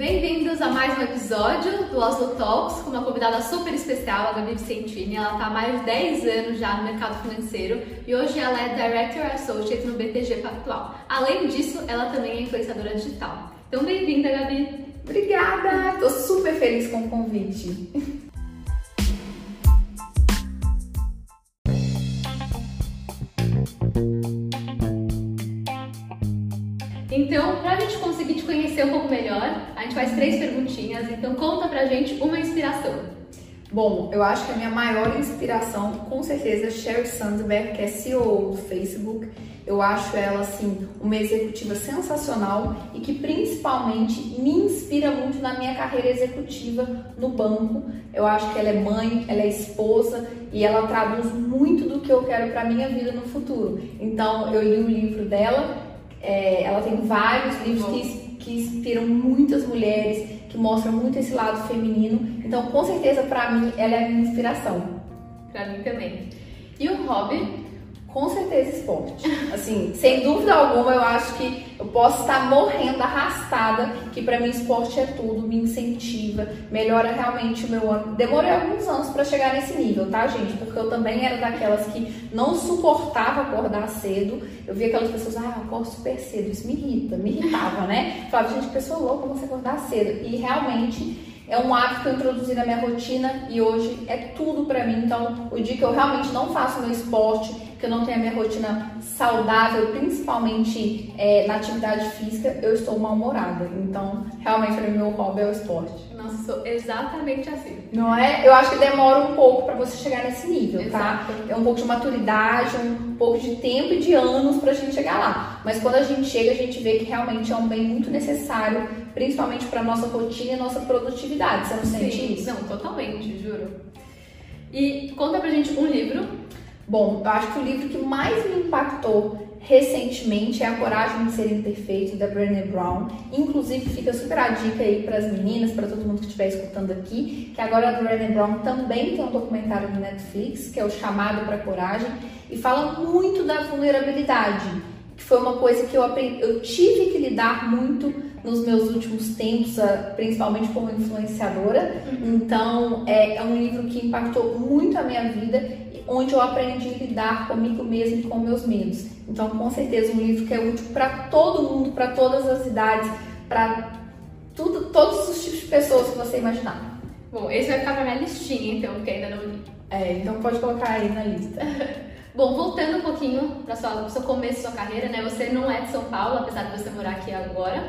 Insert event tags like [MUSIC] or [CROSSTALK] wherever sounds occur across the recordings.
Bem-vindos a mais um episódio do Oslo Talks com uma convidada super especial, a Gabi Vicentini. Ela está há mais de 10 anos já no mercado financeiro e hoje ela é Director Associate no BTG Pactual. Além disso, ela também é influenciadora digital. Então, bem-vinda, Gabi! Obrigada! Estou super feliz com o convite. Conhecer um pouco melhor, a gente faz três perguntinhas. Então, conta pra gente uma inspiração. Bom, eu acho que a minha maior inspiração, com certeza, é Sheryl Sandberg, que é CEO do Facebook. Eu acho ela, assim, uma executiva sensacional e que principalmente me inspira muito na minha carreira executiva no banco. Eu acho que ela é mãe, ela é esposa e ela traduz muito do que eu quero para minha vida no futuro. Então, eu li o livro dela é, ela tem vários livros que, que inspiram muitas mulheres, que mostram muito esse lado feminino. Então, com certeza, para mim, ela é a minha inspiração. Para mim também. E o hobby? Com certeza esporte. Assim, sem dúvida alguma, eu acho que eu posso estar morrendo arrastada, que para mim esporte é tudo, me incentiva, melhora realmente o meu ano. Demorei alguns anos para chegar nesse nível, tá, gente? Porque eu também era daquelas que não suportava acordar cedo. Eu via aquelas pessoas, ah, eu acordo super cedo, isso me irrita, me irritava, né? Falava, gente, pessoa louca, você acordar cedo. E realmente é um hábito que eu introduzi na minha rotina e hoje é tudo para mim. Então, o dia que eu realmente não faço meu esporte, que eu não tenho a minha rotina saudável, principalmente é, na atividade física, eu estou mal-humorada. Então, realmente, o meu hobby é o esporte. Nossa, sou exatamente assim. Não é? Eu acho que demora um pouco para você chegar nesse nível, tá? Exato. tá? É um pouco de maturidade, um pouco de tempo e de anos pra gente chegar lá. Mas quando a gente chega, a gente vê que realmente é um bem muito necessário, principalmente para nossa rotina e nossa produtividade. Você não Sim, sente isso? Não, totalmente, juro. E conta pra gente um livro. Bom, eu acho que o livro que mais me impactou recentemente é A Coragem de Ser Imperfeito, da Brené Brown. Inclusive, fica super a dica aí para as meninas, para todo mundo que estiver escutando aqui, que agora a Brené Brown também tem um documentário no Netflix, que é o Chamado para a Coragem, e fala muito da vulnerabilidade, que foi uma coisa que eu aprendi, eu tive que lidar muito nos meus últimos tempos, principalmente como influenciadora. Uhum. Então, é, é um livro que impactou muito a minha vida onde eu aprendi a lidar comigo mesmo e com meus medos. Então, com certeza, um livro que é útil para todo mundo, para todas as idades, para todos os tipos de pessoas que você imaginar. Bom, esse vai ficar para minha listinha, então, porque ainda não li. É, então pode colocar aí na lista. [LAUGHS] Bom, voltando um pouquinho para o seu começo da sua carreira, né? Você não é de São Paulo, apesar de você morar aqui agora.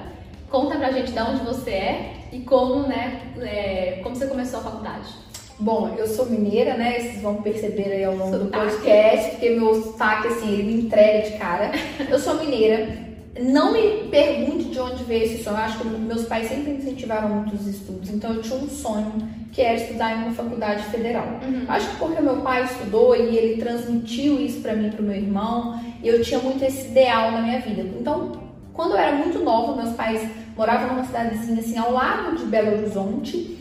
Conta pra gente de onde você é e como, né, é, como você começou a faculdade. Bom, eu sou mineira, né? Vocês vão perceber aí ao longo sotaque. do podcast, porque meu sotaque, assim, ele me entrega de cara. Eu sou mineira. Não me pergunte de onde veio esse sonho. Eu acho que meus pais sempre incentivaram muito os estudos. Então eu tinha um sonho que era estudar em uma faculdade federal. Uhum. Acho que porque meu pai estudou e ele transmitiu isso para mim e pro meu irmão, eu tinha muito esse ideal na minha vida. Então, quando eu era muito nova, meus pais moravam numa cidadezinha assim ao lado de Belo Horizonte.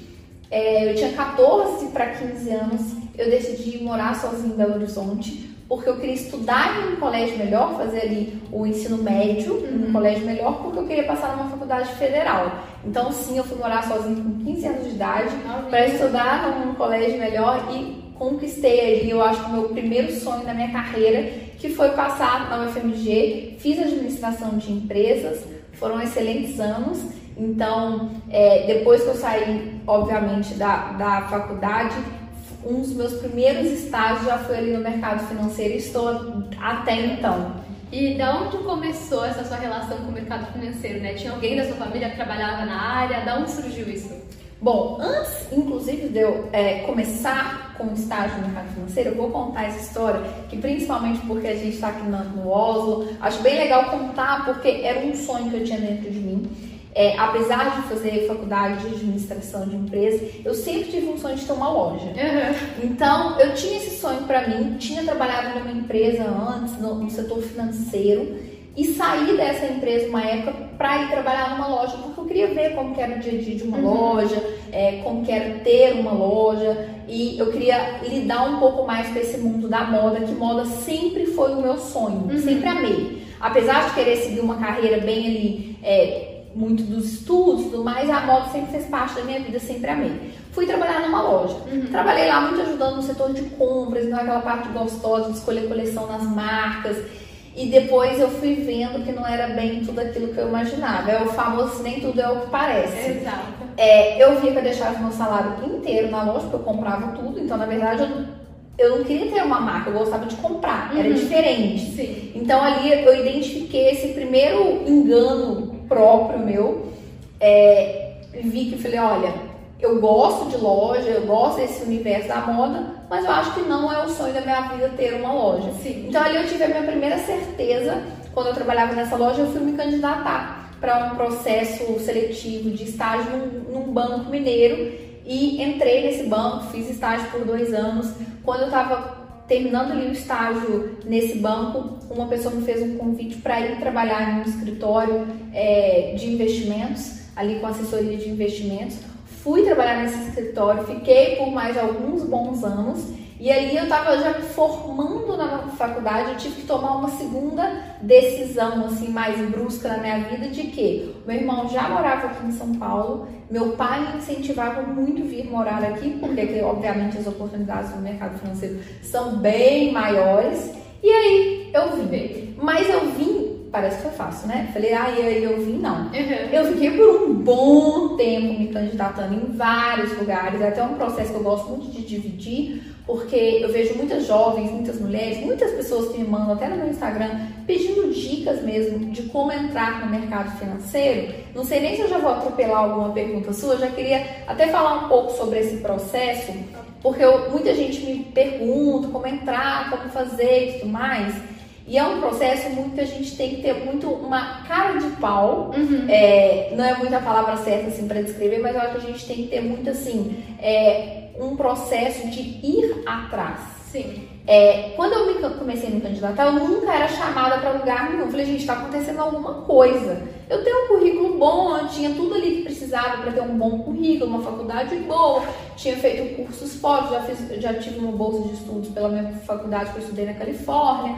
É, eu tinha 14 para 15 anos, eu decidi morar sozinha em Belo Horizonte, porque eu queria estudar em um colégio melhor, fazer ali o ensino médio uhum. em um colégio melhor, porque eu queria passar numa faculdade federal. Então, sim, eu fui morar sozinha com 15 anos de idade para estudar num colégio melhor e conquistei ali, eu acho, o meu primeiro sonho da minha carreira, que foi passar na UFMG, fiz administração de empresas, foram excelentes anos então, é, depois que eu saí, obviamente, da, da faculdade, um dos meus primeiros estágios já foi ali no mercado financeiro e estou até então. E da onde começou essa sua relação com o mercado financeiro, né? Tinha alguém da sua família que trabalhava na área? Da onde surgiu isso? Bom, antes, inclusive, de eu é, começar com o estágio no mercado financeiro, eu vou contar essa história, que principalmente porque a gente está aqui no, no Oslo, acho bem legal contar, porque era um sonho que eu tinha dentro de mim. É, apesar de fazer faculdade de administração de empresa, eu sempre tive um sonho de ter uma loja. Uhum. Então, eu tinha esse sonho para mim, tinha trabalhado numa empresa antes, no, no, setor financeiro, e saí dessa empresa uma época para ir trabalhar numa loja, porque eu queria ver como era o dia a dia de uma uhum. loja, é, como era ter uma loja, e eu queria lidar um pouco mais com esse mundo da moda, que moda sempre foi o meu sonho, uhum. sempre amei. Apesar de querer seguir uma carreira bem ali. É, muito dos estudos, tudo mais, a moda sempre fez parte da minha vida, sempre amei. Fui trabalhar numa loja. Uhum. Trabalhei lá muito ajudando no setor de compras, então aquela parte gostosa de escolher coleção nas marcas. E depois eu fui vendo que não era bem tudo aquilo que eu imaginava. É o famoso nem tudo é o que parece. Exato. É, eu via que eu deixava meu salário inteiro na loja, porque eu comprava tudo. Então, na verdade, eu, eu não queria ter uma marca, eu gostava de comprar. Era uhum. diferente. Sim. Então, ali eu identifiquei esse primeiro engano próprio meu. É, vi que falei, olha, eu gosto de loja, eu gosto desse universo da moda, mas eu acho que não é o sonho da minha vida ter uma loja. Sim. Então ali eu tive a minha primeira certeza, quando eu trabalhava nessa loja, eu fui me candidatar para um processo seletivo de estágio num, num, banco mineiro e entrei nesse banco, fiz estágio por dois anos. Quando eu estava terminando ali o estágio nesse banco, uma pessoa me fez um convite para ir trabalhar em um escritório é, de investimentos, ali com assessoria de investimentos. Fui trabalhar nesse escritório, fiquei por mais alguns bons anos e aí eu estava já me formando na faculdade, eu tive que tomar uma segunda decisão assim mais brusca na minha vida de que meu irmão já morava aqui em São Paulo, meu pai incentivava muito vir morar aqui, porque obviamente as oportunidades no mercado financeiro são bem maiores. E aí eu vim. Mas eu vim parece que foi fácil, né? Falei, ah, e aí eu vim, não. Uhum. Eu fiquei por um bom tempo me candidatando em vários lugares, é até um processo que eu gosto muito de dividir, porque eu vejo muitas jovens, muitas mulheres, muitas pessoas que me mandam até no meu Instagram pedindo dicas mesmo de como entrar no mercado financeiro. Não sei nem se eu já vou atropelar alguma pergunta sua, já queria até falar um pouco sobre esse processo, porque eu, muita gente me pergunta como entrar, como fazer e tudo mais. E é um processo muito que a gente tem que ter muito uma cara de pau. Uhum. É, não é muito a palavra certa assim para descrever, mas eu acho que a gente tem que ter muito assim é, um processo de ir atrás. Sim. É, quando eu me, comecei a me candidatar, eu nunca era chamada para lugar nenhum. Eu falei, gente, está acontecendo alguma coisa. Eu tenho um currículo bom, eu tinha tudo ali que precisava para ter um bom currículo, uma faculdade boa, tinha feito cursos fortes, já, fiz, já tive uma bolsa de estudos pela minha faculdade que eu estudei na Califórnia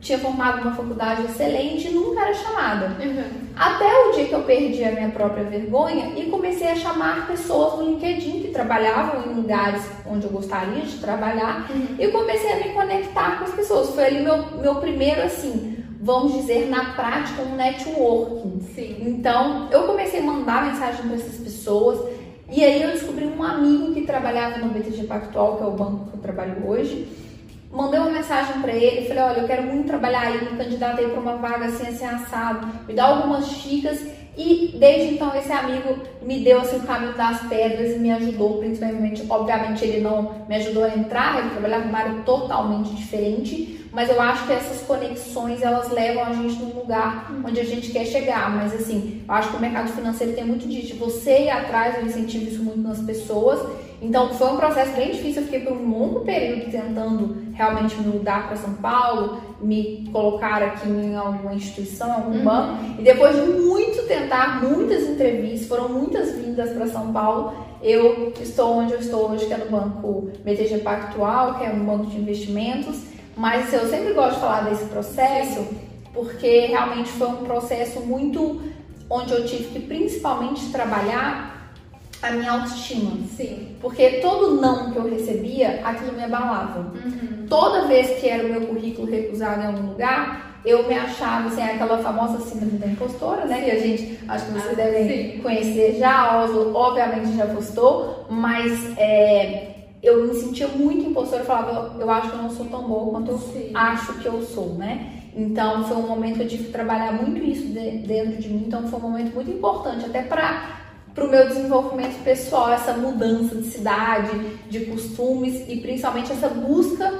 tinha formado uma faculdade excelente e nunca era chamada. Uhum. Até o dia que eu perdi a minha própria vergonha e comecei a chamar pessoas no LinkedIn que trabalhavam em lugares onde eu gostaria de trabalhar uhum. e comecei a me conectar com as pessoas. Foi ali meu, meu primeiro, assim, vamos dizer, na prática, um networking. Sim. Então, eu comecei a mandar mensagem para essas pessoas. E aí eu descobri um amigo que trabalhava no BTG Pactual, que é o banco que eu trabalho hoje mandei uma mensagem para ele, falei, olha, eu quero muito trabalhar aí, me candidatei para uma vaga assim, assim, assado, me dá algumas dicas e desde então esse amigo me deu assim, o caminho das pedras e me ajudou, principalmente, obviamente ele não me ajudou a entrar, ele trabalhava numa área totalmente diferente, mas eu acho que essas conexões elas levam a gente num lugar onde a gente quer chegar. Mas assim, eu acho que o mercado financeiro tem muito disso, você ir atrás, eu incentivo isso muito nas pessoas. Então foi um processo bem difícil, eu fiquei por um longo período tentando realmente me mudar para São Paulo, me colocar aqui em alguma instituição, algum uhum. banco. E depois de muito tentar, muitas entrevistas, foram muitas vindas para São Paulo, eu estou onde eu estou hoje, que é no banco BTG Pactual, que é um banco de investimentos. Mas eu sempre gosto de falar desse processo porque realmente foi um processo muito onde eu tive que principalmente trabalhar a minha autoestima. Sim. Porque todo não que eu recebia, aquilo me abalava. Uhum. Toda vez que era o meu currículo recusado em algum lugar, eu me achava assim, aquela famosa síndrome da impostora, né? Que a gente, acho que vocês ah, devem sim. conhecer já, Oslo, obviamente já postou, mas é, eu me sentia muito impostora, eu falava, eu acho que eu não sou tão boa quanto eu Sim. acho que eu sou, né? Então foi um momento que eu tive que trabalhar muito isso de, dentro de mim, então foi um momento muito importante, até para para o meu desenvolvimento pessoal, essa mudança de cidade, de costumes e principalmente essa busca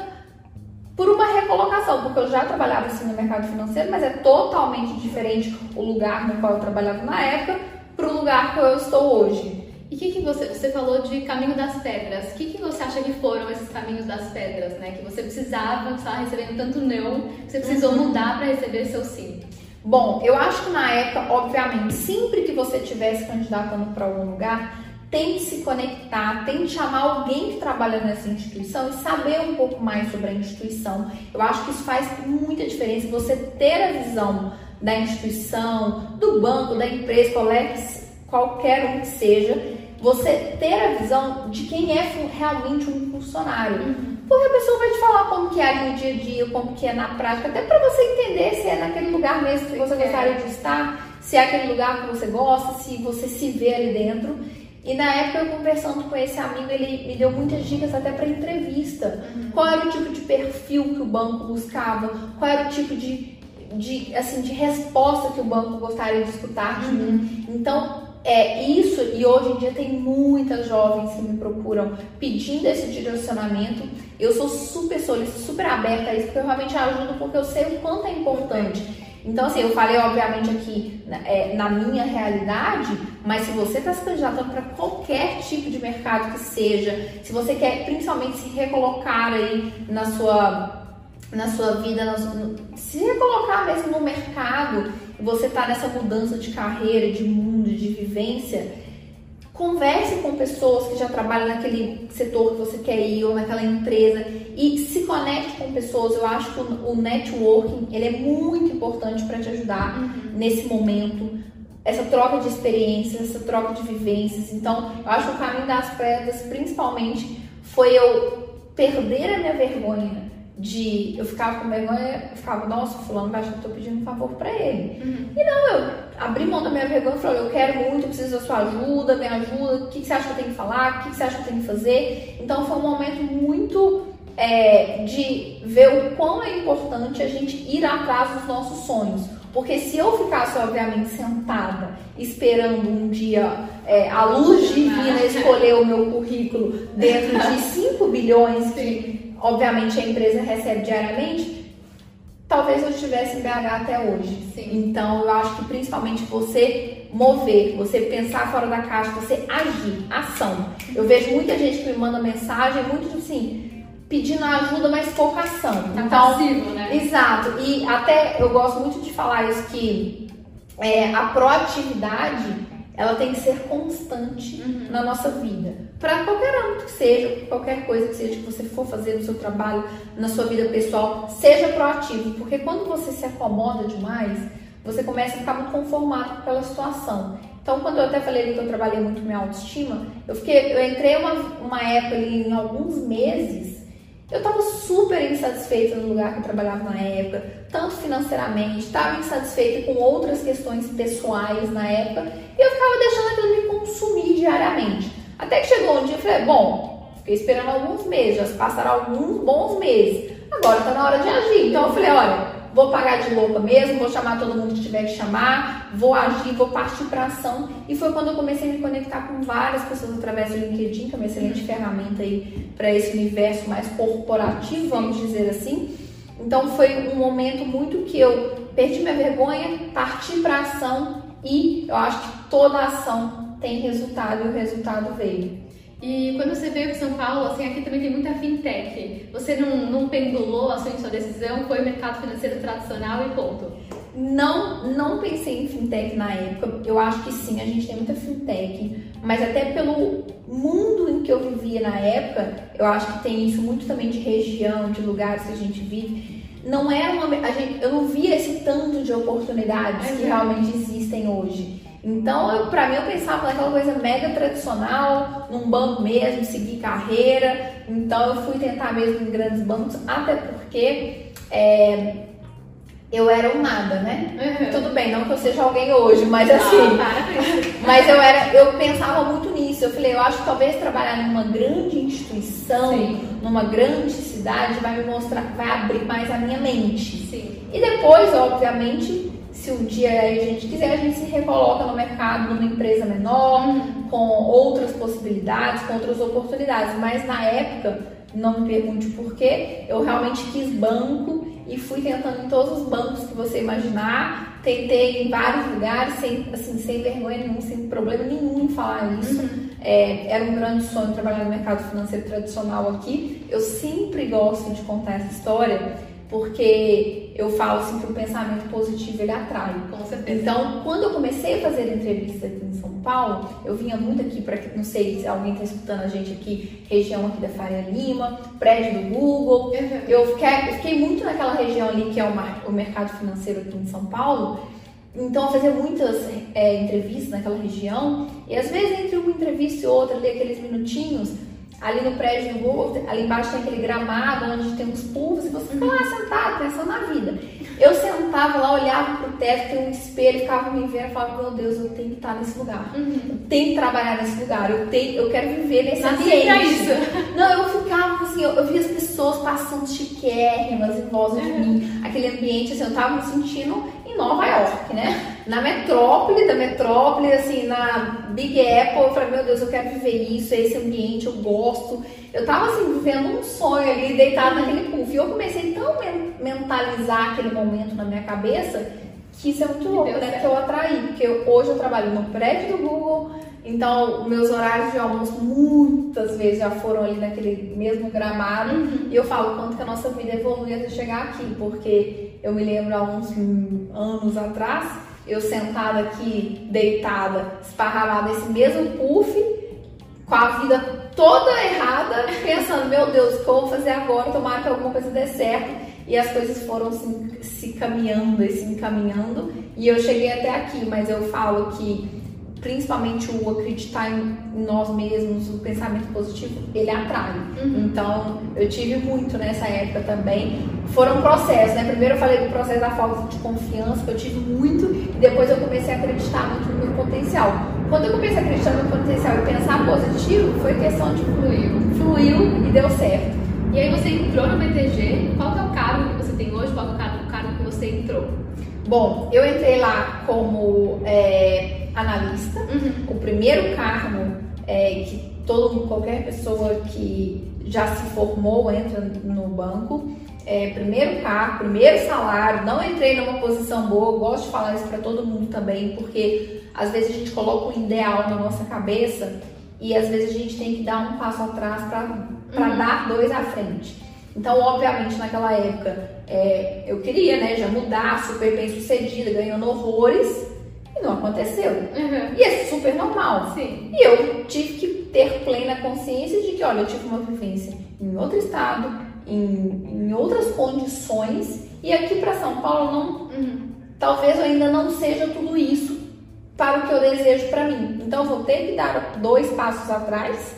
por uma recolocação, porque eu já trabalhava assim no mercado financeiro, mas é totalmente diferente o lugar no qual eu trabalhava na época para o lugar que eu estou hoje. E o que, que você, você falou de caminho das pedras? O que, que você acha que foram esses caminhos das pedras, né? Que você precisava, estava recebendo tanto não, que você precisou uhum. mudar para receber seu sim? Bom, eu acho que na época, obviamente, sempre que você estivesse candidatando para algum lugar, tente se conectar, tente chamar alguém que trabalha nessa instituição e saber um pouco mais sobre a instituição. Eu acho que isso faz muita diferença, você ter a visão da instituição, do banco, da empresa, qualquer um que seja, você ter a visão de quem é realmente um funcionário. Uhum. Porque a pessoa vai te falar como que é ali no dia a dia, como que é na prática, até para você entender se é naquele lugar mesmo que você gostaria de estar, se é aquele lugar que você gosta, se você se vê ali dentro. E na época, eu conversando com esse amigo, ele me deu muitas dicas até para entrevista. Uhum. Qual era o tipo de perfil que o banco buscava? Qual era o tipo de, de, assim, de resposta que o banco gostaria de escutar de uhum. mim? Então, é isso, e hoje em dia tem muitas jovens que me procuram pedindo esse direcionamento. Eu sou super solícita, super aberta a isso, porque eu realmente ajudo, porque eu sei o quanto é importante. Então, assim, eu falei, obviamente, aqui né, é, na minha realidade, mas se você está se candidatando para qualquer tipo de mercado que seja, se você quer principalmente se recolocar aí na sua, na sua vida, na, se recolocar mesmo no mercado, você está nessa mudança de carreira, de mundo, de vivência, converse com pessoas que já trabalham naquele setor que você quer ir ou naquela empresa e se conecte com pessoas. Eu acho que o networking ele é muito importante para te ajudar uhum. nesse momento. Essa troca de experiências, essa troca de vivências. Então, eu acho que o caminho das pedras, principalmente, foi eu perder a minha vergonha de eu ficava com vergonha, eu ficava, nossa, fulano vai achar que eu tô pedindo um favor para ele. Uhum. E não, eu abri mão da minha vergonha e falei, eu quero muito, eu preciso da sua ajuda, me ajuda, o que, que você acha que eu tenho que falar, o que, que você acha que eu tenho que fazer. Então foi um momento muito é, de ver o quão é importante a gente ir atrás dos nossos sonhos. Porque se eu ficasse, obviamente, sentada, esperando um dia é, a luz divina [LAUGHS] escolher o meu currículo dentro de 5 bilhões que obviamente a empresa recebe diariamente, talvez eu estivesse em BH até hoje. Sim. Então eu acho que principalmente você mover, você pensar fora da caixa, você agir, ação. Eu vejo muita gente que me manda mensagem, muito assim, pedindo ajuda, mas pouca ação. Tá então, passivo, né? Exato. E até eu gosto muito de falar isso que é, a proatividade ela tem que ser constante uhum. na nossa vida. Para qualquer âmbito que seja, qualquer coisa que seja que você for fazer no seu trabalho, na sua vida pessoal, seja proativo, porque quando você se acomoda demais, você começa a ficar muito conformado com aquela situação. Então, quando eu até falei ali que eu trabalhei muito minha autoestima, eu fiquei, eu entrei uma, uma época ali em alguns meses eu estava super insatisfeita no lugar que eu trabalhava na época, tanto financeiramente, estava insatisfeita com outras questões pessoais na época, e eu ficava deixando aquilo me consumir diariamente. Até que chegou um dia e falei, bom, fiquei esperando alguns meses, já passaram alguns bons meses, agora está na hora de agir. Então eu falei, olha, vou pagar de louca mesmo, vou chamar todo mundo que tiver que chamar, vou agir, vou partir para ação. E foi quando eu comecei a me conectar com várias pessoas através do LinkedIn, que é uma excelente ferramenta aí para esse universo mais corporativo, vamos dizer assim. Então foi um momento muito que eu perdi minha vergonha, parti para ação e eu acho que toda ação tem resultado e o resultado veio. E quando você veio para São Paulo, assim, aqui também tem muita fintech. Você não, não pendulou a sua, decisão, foi mercado financeiro tradicional e ponto? Não, não pensei em fintech na época. Eu acho que sim, a gente tem muita fintech, mas até pelo mundo em que eu vivia na época, eu acho que tem isso muito também de região, de lugares que a gente vive. Não era uma, a gente, eu não via esse tanto de oportunidades que realmente existem hoje. Então, para mim, eu pensava naquela coisa mega tradicional, num banco mesmo, seguir carreira. Então, eu fui tentar mesmo em grandes bancos, até porque é, eu era um nada, né? Uhum. Tudo bem, não que eu seja alguém hoje, mas assim. [LAUGHS] mas eu era, eu pensava muito nisso. Eu falei, eu acho que talvez trabalhar numa grande instituição, Sim. numa grande cidade, vai me mostrar, vai abrir mais a minha mente. Sim. E depois, obviamente, se um dia a gente quiser, a gente se recoloca no mercado numa empresa menor, com outras possibilidades, com outras oportunidades. Mas na época, não me pergunte por quê, eu realmente quis banco e fui tentando em todos os bancos que você imaginar. Tentei em vários lugares, sem, assim, sem vergonha nenhuma, sem problema nenhum em falar isso. Uhum. É, era um grande sonho trabalhar no mercado financeiro tradicional aqui. Eu sempre gosto de contar essa história porque eu falo assim que o pensamento positivo ele atrai. Com certeza. Então, quando eu comecei a fazer entrevista aqui em São Paulo, eu vinha muito aqui para não sei se alguém está escutando a gente aqui, região aqui da Faria Lima, prédio do Google. Uhum. Eu, fiquei, eu fiquei muito naquela região ali que é o, o mercado financeiro aqui em São Paulo. Então, eu fazia muitas é, entrevistas naquela região, e às vezes entre uma entrevista e outra, ali aqueles minutinhos, ali no prédio do Google, ali embaixo tem aquele gramado onde tem uns puffs e você fica lá sentado pensando na vida. Eu sentava lá, olhava pro teto, tem um espelho, ficava me vendo e falava, meu Deus, eu tenho que estar nesse lugar. Uhum. Eu tenho que trabalhar nesse lugar, eu, tenho, eu quero viver nesse Nasci ambiente. pra isso. Não, eu ficava assim, eu, eu via as pessoas passando chiquérrimas em volta de Uhum. mim. Aquele ambiente, assim, eu tava me sentindo em Nova York, né? Na metrópole da metrópole, assim, na Big Apple. Eu falei, meu Deus, eu quero viver isso, esse ambiente, eu gosto. Eu tava, assim, vivendo um sonho ali, deitada naquele puff. E eu comecei tão men- mentalizar aquele momento na minha cabeça que isso é muito louco, né? certo. Que eu atraí. Porque eu- hoje eu trabalho no prédio do Google, então meus horários de almoço muitas vezes já foram ali naquele mesmo gramado. Uhum. E eu falo quanto que a nossa vida evolui até chegar aqui, porque eu me lembro há uns anos atrás, eu sentada aqui, deitada, esparramada nesse mesmo puff, com a vida toda errada, pensando, meu Deus, o que eu vou fazer agora? Tomara que alguma coisa dê certo. E as coisas foram se, se caminhando e se encaminhando. E eu cheguei até aqui, mas eu falo que principalmente o acreditar em nós mesmos, o pensamento positivo, ele atrai. Uhum. Então, eu tive muito nessa época também. Foram processos, né? Primeiro eu falei do processo da falta de confiança, que eu tive muito, e depois eu comecei a acreditar muito no meu potencial. Quando eu comecei a acreditar no meu potencial e pensar positivo, foi questão de fluir. Fluiu e deu certo. E aí você entrou no BTG, qual que é o cargo que você tem hoje? Qual é o cargo, o cargo que você entrou? Bom, eu entrei lá como é, analista. Uhum. O primeiro cargo é, que todo qualquer pessoa que já se formou entra no banco. É, primeiro cargo, primeiro salário. Não entrei numa posição boa. eu Gosto de falar isso para todo mundo também, porque às vezes a gente coloca um ideal na nossa cabeça e às vezes a gente tem que dar um passo atrás para Uhum. dar dois à frente. Então, obviamente, naquela época é, eu queria, né, já mudar, super bem sucedida, ganhando horrores, e não aconteceu. Uhum. E é super normal. Sim. E eu tive que ter plena consciência de que, olha, eu tive uma vivência em outro estado, em, em outras condições, e aqui para São Paulo não, Uhum. talvez eu ainda não seja tudo isso para o que eu desejo para mim. Então eu vou ter que dar dois passos atrás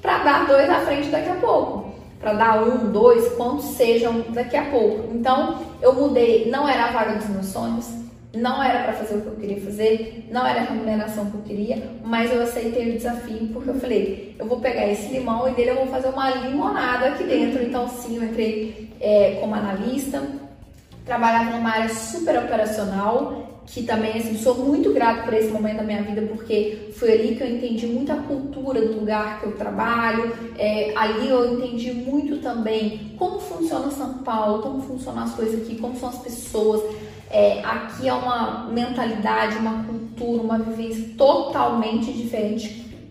para dar dois à frente daqui a pouco. Para dar um, dois, quantos sejam daqui a pouco. Então eu mudei, não era a vaga dos meus sonhos, não era para fazer o que eu queria fazer, não era a remuneração que eu queria, mas eu aceitei o desafio porque eu falei, eu vou pegar esse limão e dele eu vou fazer uma limonada aqui dentro. Então sim, eu entrei é, como analista, trabalhava numa área super operacional, que também assim, sou muito grato por esse momento da minha vida, porque foi ali que eu entendi muito a cultura do lugar que eu trabalho, é, ali eu entendi muito também como funciona São Paulo, como funcionam as coisas aqui, como são as pessoas. É, aqui é uma mentalidade, uma cultura, uma vivência totalmente diferente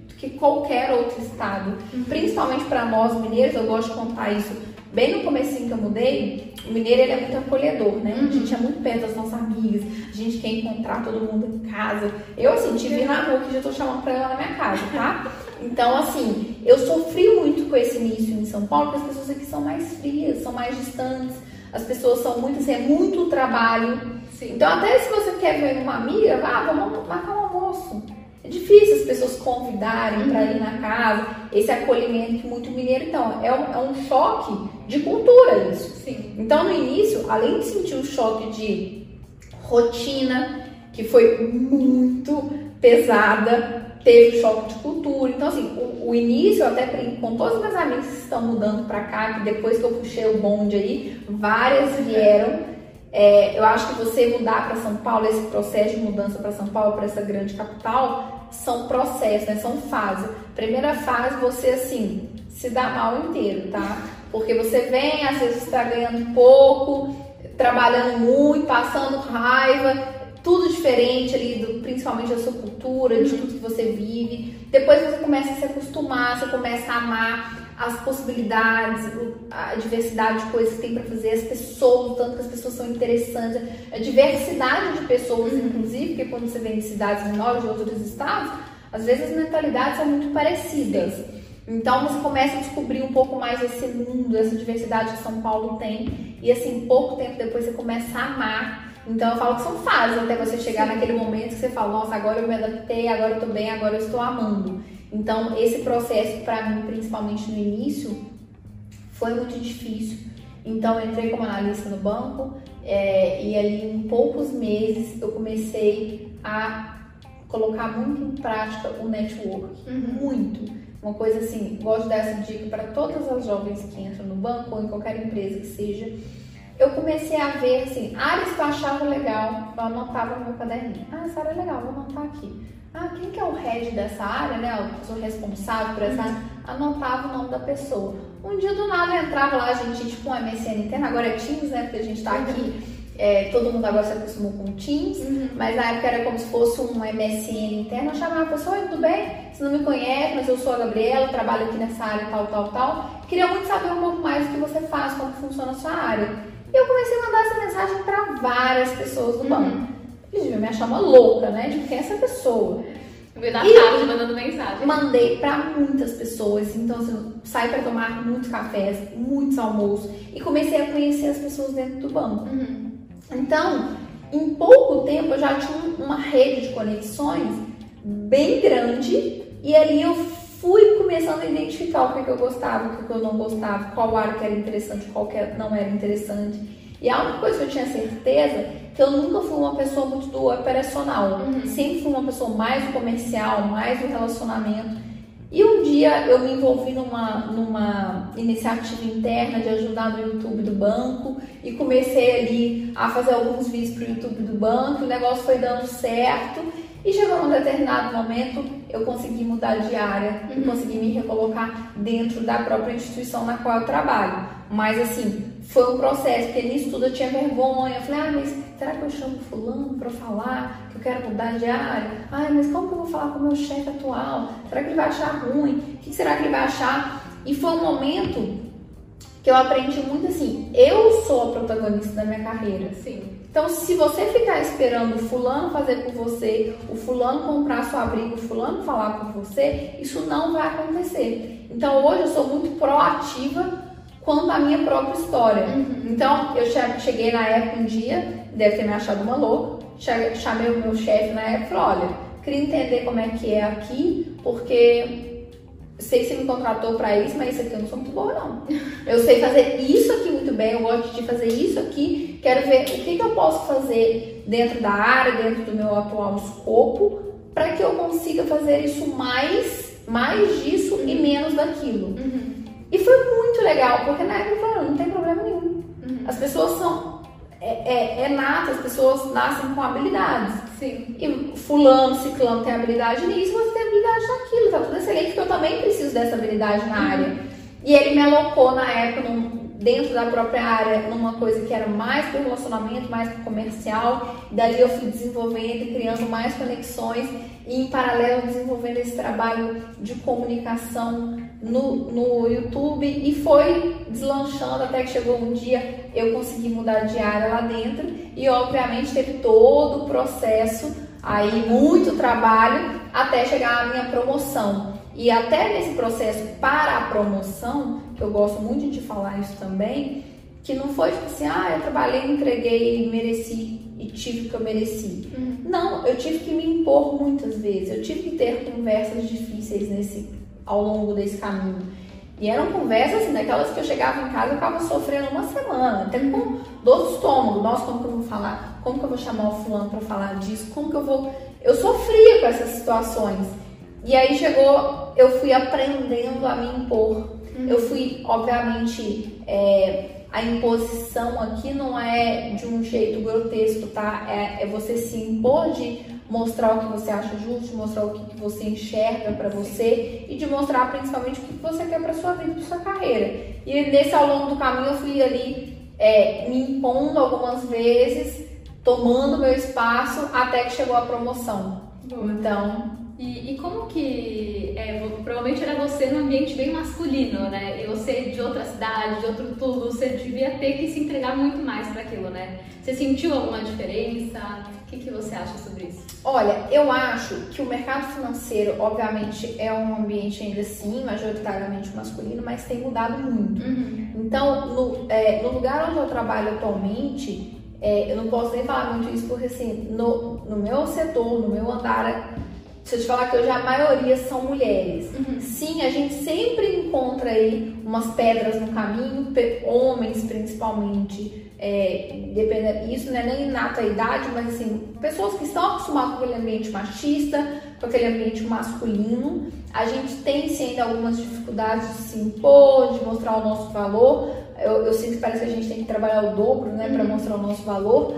do que qualquer outro estado. Principalmente para nós mineiros, eu gosto de contar isso bem no comecinho que eu mudei, o mineiro ele é muito acolhedor, né? A gente é muito perto das nossas amigas, a gente quer encontrar todo mundo em casa. Eu, assim, te vi na rua que já tô chamando pra lá na minha casa, tá? [LAUGHS] Então, assim, eu sofri muito com esse início em São Paulo, porque as pessoas aqui são mais frias, são mais distantes, as pessoas são muito, assim, é muito trabalho. Sim. Então, até se você quer ver uma amiga, vá, vamos marcar um almoço. É difícil as pessoas convidarem para ir na casa, esse acolhimento muito mineiro. Então, é um, é um choque de cultura isso. Sim. Então, no início, além de sentir o choque de rotina, que foi muito pesada, teve choque de cultura. Então, assim, o, o início, até com todos os meus amigos que estão mudando para cá, que depois que eu puxei o bonde aí, várias vieram. É, eu acho que você mudar para São Paulo, esse processo de mudança para São Paulo, para essa grande capital, são processos, né? São fases. Primeira fase, você assim, se dá mal inteiro, tá? Porque você vem, às vezes está ganhando pouco, trabalhando muito, passando raiva, tudo diferente ali, do, principalmente da sua cultura, de tudo que você vive. Depois você começa a se acostumar, você começa a amar as possibilidades, a diversidade de coisas que tem para fazer, as pessoas, o tanto que as pessoas são interessantes, a diversidade de pessoas, uhum. inclusive, porque quando você vem de cidades menores, de outros estados, às vezes as mentalidades são muito parecidas. Então você começa a descobrir um pouco mais esse mundo, essa diversidade que São Paulo tem, e assim, pouco tempo depois você começa a amar. Então eu falo que são fases até você chegar naquele momento que você fala, nossa, agora eu me adaptei, agora eu tô bem, agora eu estou amando. Então esse processo para mim, principalmente no início, foi muito difícil. Então eu entrei como analista no banco é, e ali em poucos meses eu comecei a colocar muito em prática o network, uhum. muito. Uma coisa assim, gosto de dar essa dica para todas as jovens que entram no banco ou em qualquer empresa que seja. Eu comecei a ver assim, áreas que eu achava legal, eu anotava no meu caderninho. Ah, essa área é legal, vou anotar aqui. Ah, quem que é o head dessa área, né? A pessoa responsável por essa área. Anotava o nome da pessoa. Um dia do nada eu entrava lá, a gente, tipo um MSN interno, agora é Teams, né? Porque a gente tá aqui é, todo mundo agora se acostumou com Teams, uhum. mas na época era como se fosse um MSN interno. Eu chamava a pessoa, oi, tudo bem? Você não me conhece, mas eu sou a Gabriela, trabalho aqui nessa área tal, tal, tal. Queria muito saber um pouco mais do que você faz, como funciona a sua área. E eu comecei a mandar essa mensagem para várias pessoas do uhum. banco. Eles deviam me achar uma louca, né? De quem é essa pessoa? Eu da tarde mandando mensagem. Mandei para muitas pessoas. Então, assim, saí para tomar muitos cafés, muitos almoços. E comecei a conhecer as pessoas dentro do banco. Uhum. Então, em pouco tempo eu já tinha uma rede de conexões bem grande e ali eu fui começando a identificar o que, que eu gostava, o que, que eu não gostava, qual área que era interessante, qual que não era interessante. E a única coisa que eu tinha certeza que eu nunca fui uma pessoa muito do operacional. Uhum. Sempre fui uma pessoa mais do comercial, mais do relacionamento. E um dia eu me envolvi numa, numa iniciativa interna de ajudar no YouTube do banco e comecei ali a fazer alguns vídeos para o YouTube do banco, o negócio foi dando certo e chegou num determinado momento eu consegui mudar de área uhum. e consegui me recolocar dentro da própria instituição na qual eu trabalho. Mas assim, foi um processo, porque nisso tudo eu tinha vergonha. Eu falei, ah, mas será que eu chamo fulano para falar que eu quero mudar de área? Ah, mas como que eu vou falar com o meu chefe atual? Será que ele vai achar ruim? O que será que ele vai achar? E foi um momento que eu aprendi muito assim, eu sou a protagonista da minha carreira. Sim. Então, se você ficar esperando o fulano fazer por você, o fulano comprar seu abrigo, o fulano falar por você, isso não vai acontecer. Então, hoje eu sou muito proativa quanto à minha própria história. Uhum. Então, eu cheguei na época um dia, deve ter me achado uma louca, chamei o meu chefe na época e falei, olha, queria entender como é que é aqui, porque sei que você me contratou para isso, mas isso aqui eu não sou muito boa, não. Eu sei fazer isso aqui muito bem, eu gosto de fazer isso aqui, quero ver o que, que eu posso fazer dentro da área, dentro do meu atual escopo, para que eu consiga fazer isso mais, mais disso e menos daquilo. Uhum. E foi muito legal, porque na época eu falei, não tem problema nenhum. Uhum. As pessoas são. É, é, é nato, as pessoas nascem com habilidades. Sim. E fulano, ciclano tem habilidade nisso, você tem habilidade naquilo. Tá tudo excelente, porque eu também preciso dessa habilidade na uhum. área. E ele me alocou na época num, dentro da própria área numa coisa que era mais para relacionamento, mais para comercial. Dali eu fui desenvolvendo e criando mais conexões e em paralelo desenvolvendo esse trabalho de comunicação no, no YouTube e foi deslanchando até que chegou um dia eu consegui mudar de área lá dentro e obviamente teve todo o processo aí muito trabalho até chegar à minha promoção. E até nesse processo para a promoção, eu gosto muito de falar isso também, que não foi tipo assim, ah, eu trabalhei, entreguei e mereci e tive o que eu mereci. Uhum. Não, eu tive que me impor muitas vezes, eu tive que ter conversas difíceis nesse, ao longo desse caminho. E eram conversas assim, daquelas que eu chegava em casa e ficava sofrendo uma semana, até com dor do estômago. Nossa, como que eu vou falar? Como que eu vou chamar o fulano para falar disso? Como que eu vou. Eu sofria com essas situações. E aí chegou, eu fui aprendendo a me impor. Uhum. Eu fui, obviamente, é, a imposição aqui não é de um jeito grotesco, tá? É, é, você se impor de mostrar o que você acha justo, de mostrar o que, você enxerga para você e de mostrar principalmente o que você quer para sua vida, para sua carreira. E nesse ao longo do caminho eu fui ali é, me impondo algumas vezes, tomando meu espaço até que chegou a promoção. Então E, e, como que é, provavelmente era você num ambiente bem masculino, né? E você de outra cidade, de outro tudo, você devia ter que se entregar muito mais para aquilo, né? Você sentiu alguma diferença? O que, que você acha sobre isso? Olha, eu acho que o mercado financeiro, obviamente, é um ambiente ainda assim, majoritariamente masculino, mas tem mudado muito. Uhum. Então, no, é, no lugar onde eu trabalho atualmente, é, eu não posso nem falar muito isso, porque assim, no, no meu setor, no meu andar se eu te falar que hoje a maioria são mulheres. Uhum. Sim, a gente sempre encontra aí umas pedras no caminho, homens principalmente. É, depende, isso não é nem nata a idade, mas assim, pessoas que estão acostumadas com aquele ambiente machista, com aquele ambiente masculino. A gente tem sim ainda algumas dificuldades de se impor, de mostrar o nosso valor. Eu, eu sinto que parece que a gente tem que trabalhar o dobro, né, para uhum. mostrar o nosso valor.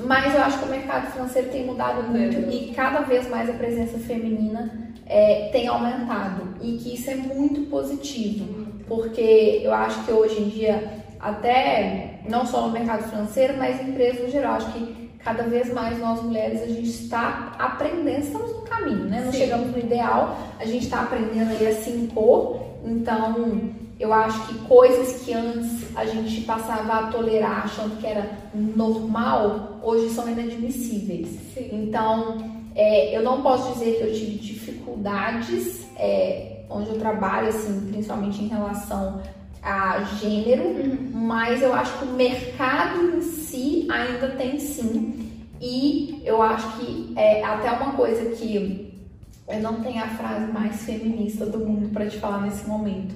Mas eu acho que o mercado financeiro tem mudado muito é. e cada vez mais a presença feminina é, tem aumentado e que isso é muito positivo, porque eu acho que hoje em dia, até não só no mercado financeiro, mas em empresas no geral, acho que cada vez mais nós mulheres a gente está aprendendo, estamos no caminho, né? Não Sim. chegamos no ideal, a gente está aprendendo aí a se impor, então eu acho que coisas que antes a gente passava a tolerar achando que era normal, hoje são inadmissíveis. Sim. Então, é, eu não posso dizer que eu tive dificuldades é, onde eu trabalho, assim, principalmente em relação a gênero, uhum. mas eu acho que o mercado em si ainda tem sim. E eu acho que é até uma coisa que eu não tenho a frase mais feminista do mundo para te falar nesse momento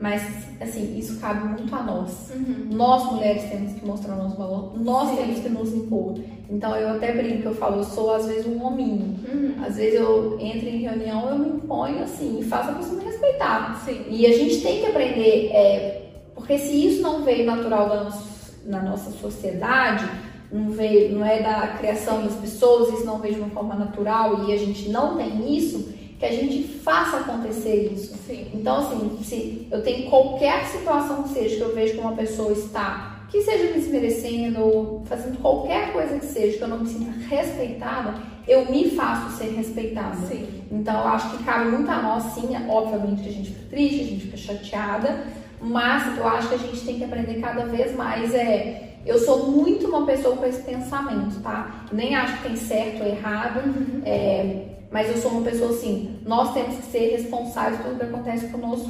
mas, assim, isso cabe muito a nós. Uhum. Nós, mulheres, temos que mostrar o nosso valor, nós Sim. temos que nos impor. Então, eu até brinco, eu falo, eu sou às vezes um hominho. Uhum. Às vezes eu entro em reunião, eu me imponho assim, e faço a pessoa me respeitar. Sim. E a gente tem que aprender, é, porque se isso não veio natural da nossa, na nossa sociedade, não veio, não é da criação das pessoas, isso não veio de uma forma natural e a gente não tem isso, que a gente faça acontecer isso. Sim. Então, assim, se eu tenho qualquer situação que seja que eu vejo que uma pessoa está, que seja me desmerecendo ou fazendo qualquer coisa que seja que eu não me sinta respeitada, eu me faço ser respeitada. Sim. Então, eu acho que cabe muito a nós, sim, obviamente que a gente fica triste, a gente fica chateada, mas eu acho que a gente tem que aprender cada vez mais é eu sou muito uma pessoa com esse pensamento, tá? Nem acho que tem certo ou errado. Uhum. É, mas eu sou uma pessoa assim, nós temos que ser responsáveis pelo que acontece conosco,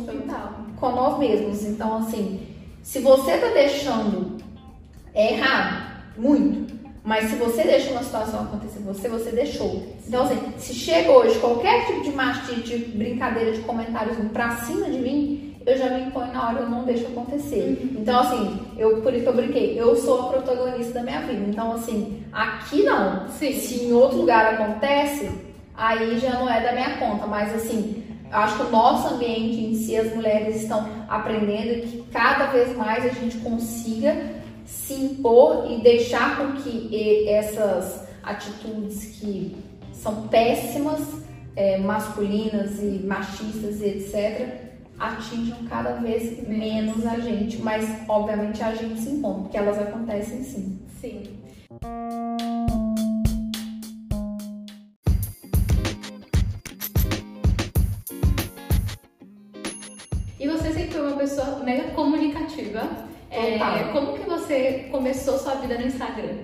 com nós mesmos. Então, assim, se você tá deixando, é errado, muito. Mas se você deixa uma situação acontecer com você, você deixou. Então, assim, se chega hoje qualquer tipo de mastite, de brincadeira, de comentários pra cima de mim, eu já me imponho na hora, eu não deixo acontecer. Uhum. Então, assim, eu, por isso que eu brinquei, eu sou a protagonista da minha vida. Então, assim, aqui não. Sim. Se em outro lugar acontece, aí já não é da minha conta, mas assim, acho que o nosso ambiente em si, as mulheres estão aprendendo que cada vez mais a gente consiga se impor e deixar com que essas atitudes que são péssimas, é, masculinas e machistas e etc., atinjam cada vez menos a gente, mas obviamente a gente se impõe, porque elas acontecem sim. Sim. Pessoa mega comunicativa. É, como que você começou sua vida no Instagram?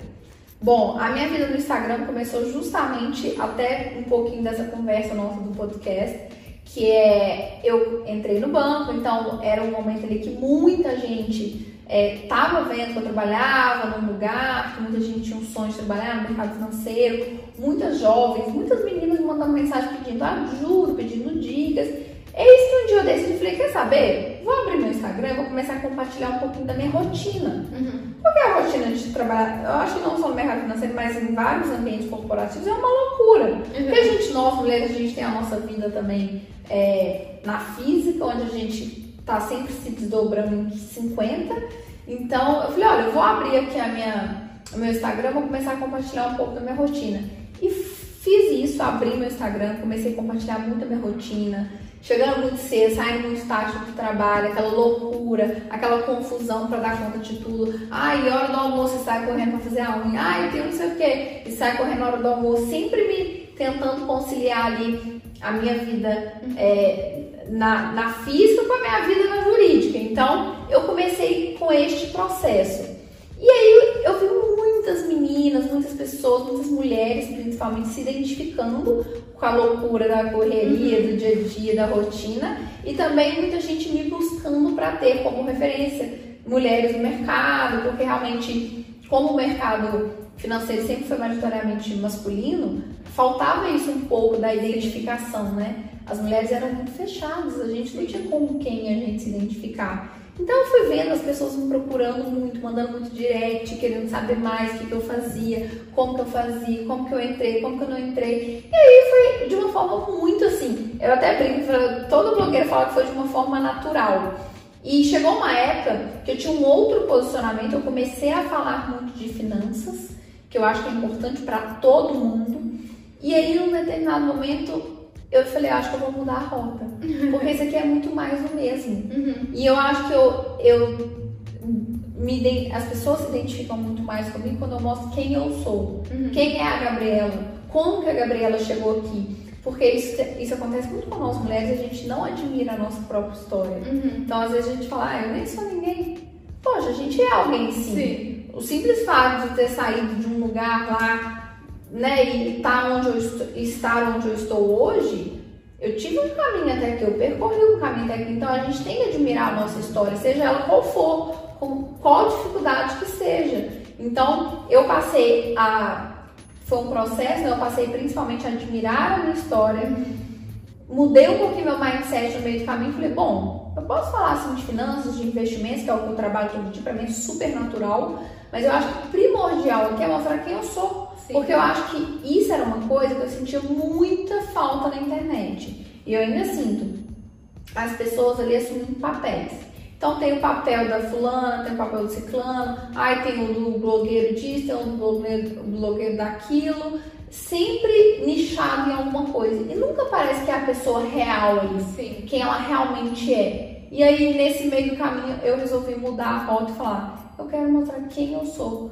Bom, a minha vida no Instagram começou justamente até um pouquinho dessa conversa nossa do podcast, que é eu entrei no banco, então era um momento ali que muita gente estava é, vendo que eu trabalhava num lugar, que muita gente tinha um sonho de trabalhar no mercado financeiro, muitas jovens, muitas meninas me mandando mensagem pedindo ajuda, pedindo dicas. Eis que um dia eu decidi, falei, quer saber? Vou abrir meu Instagram e vou começar a compartilhar um pouquinho da minha rotina. Uhum. Porque a rotina de trabalhar, eu acho que não só no mercado financeiro, mas em vários ambientes corporativos, é uma loucura. Uhum. Porque a gente, nós mulheres, a gente tem a nossa vida também é, na física, onde a gente tá sempre se desdobrando em 50. Então, eu falei, olha, eu vou abrir aqui a minha, o meu Instagram, vou começar a compartilhar um pouco da minha rotina. E fiz isso, abri meu Instagram, comecei a compartilhar muito a minha rotina chegando muito cedo, saindo muito tarde do trabalho, aquela loucura, aquela confusão para dar conta de tudo. Ai, hora do almoço e sai correndo para fazer a unha. Ai, tem não sei o que e sai correndo na hora do almoço. Sempre me tentando conciliar ali a minha vida é, na, na física com a minha vida na jurídica. Então, eu comecei com este processo. E aí eu vi muitas meninas, muitas pessoas, muitas mulheres principalmente se identificando com a loucura da correria, do dia a dia, da rotina, e também muita gente me buscando para ter como referência mulheres no mercado, porque realmente, como o mercado financeiro sempre foi majoritariamente masculino, faltava isso um pouco da identificação, né? As mulheres eram muito fechadas, a gente não tinha com quem a gente se identificar. Então eu fui vendo as pessoas me procurando muito, mandando muito direct, querendo saber mais o que, que eu fazia, como que eu fazia, como que eu entrei, como que eu não entrei. E aí foi de uma forma muito assim. Eu até brinco, todo blogueiro fala que foi de uma forma natural. E chegou uma época que eu tinha um outro posicionamento, eu comecei a falar muito de finanças, que eu acho que é importante para todo mundo. E aí, num determinado momento, eu falei, acho que eu vou mudar a rota. Porque isso aqui é muito mais o mesmo. Uhum. E eu acho que eu, eu me, as pessoas se identificam muito mais comigo quando eu mostro quem eu sou. Uhum. Quem é a Gabriela? Como que a Gabriela chegou aqui? Porque isso, isso acontece muito com nós mulheres, a gente não admira a nossa própria história. Uhum. Então, às vezes, a gente fala, ah, eu nem sou ninguém. Poxa, a gente é alguém sim. sim. O simples fato de ter saído de um lugar lá né, e tá onde eu estou, estar onde eu estou hoje, eu tive um caminho até aqui, eu percorri um caminho até aqui. Então a gente tem que admirar a nossa história, seja ela qual for, com qual dificuldade que seja. Então eu passei a. Foi um processo, né? eu passei principalmente a admirar a minha história. Mudei um pouquinho meu mindset no meio do caminho e falei, bom, eu posso falar assim de finanças, de investimentos, que é o que eu trabalho todo dia, para mim é super natural, mas eu acho que primordial aqui é mostrar quem eu sou. Sim. Porque eu acho que isso era uma coisa que eu sentia muita falta na internet. E eu ainda sinto. As pessoas ali assumindo papéis. Então tem o papel da fulana, tem o papel do ciclano, aí tem o do blogueiro disso, tem o do blogueiro, blogueiro daquilo, sempre nichado em alguma coisa. E nunca parece que é a pessoa real ali, Sim. quem ela realmente é. E aí, nesse meio do caminho, eu resolvi mudar a rota e falar: eu quero mostrar quem eu sou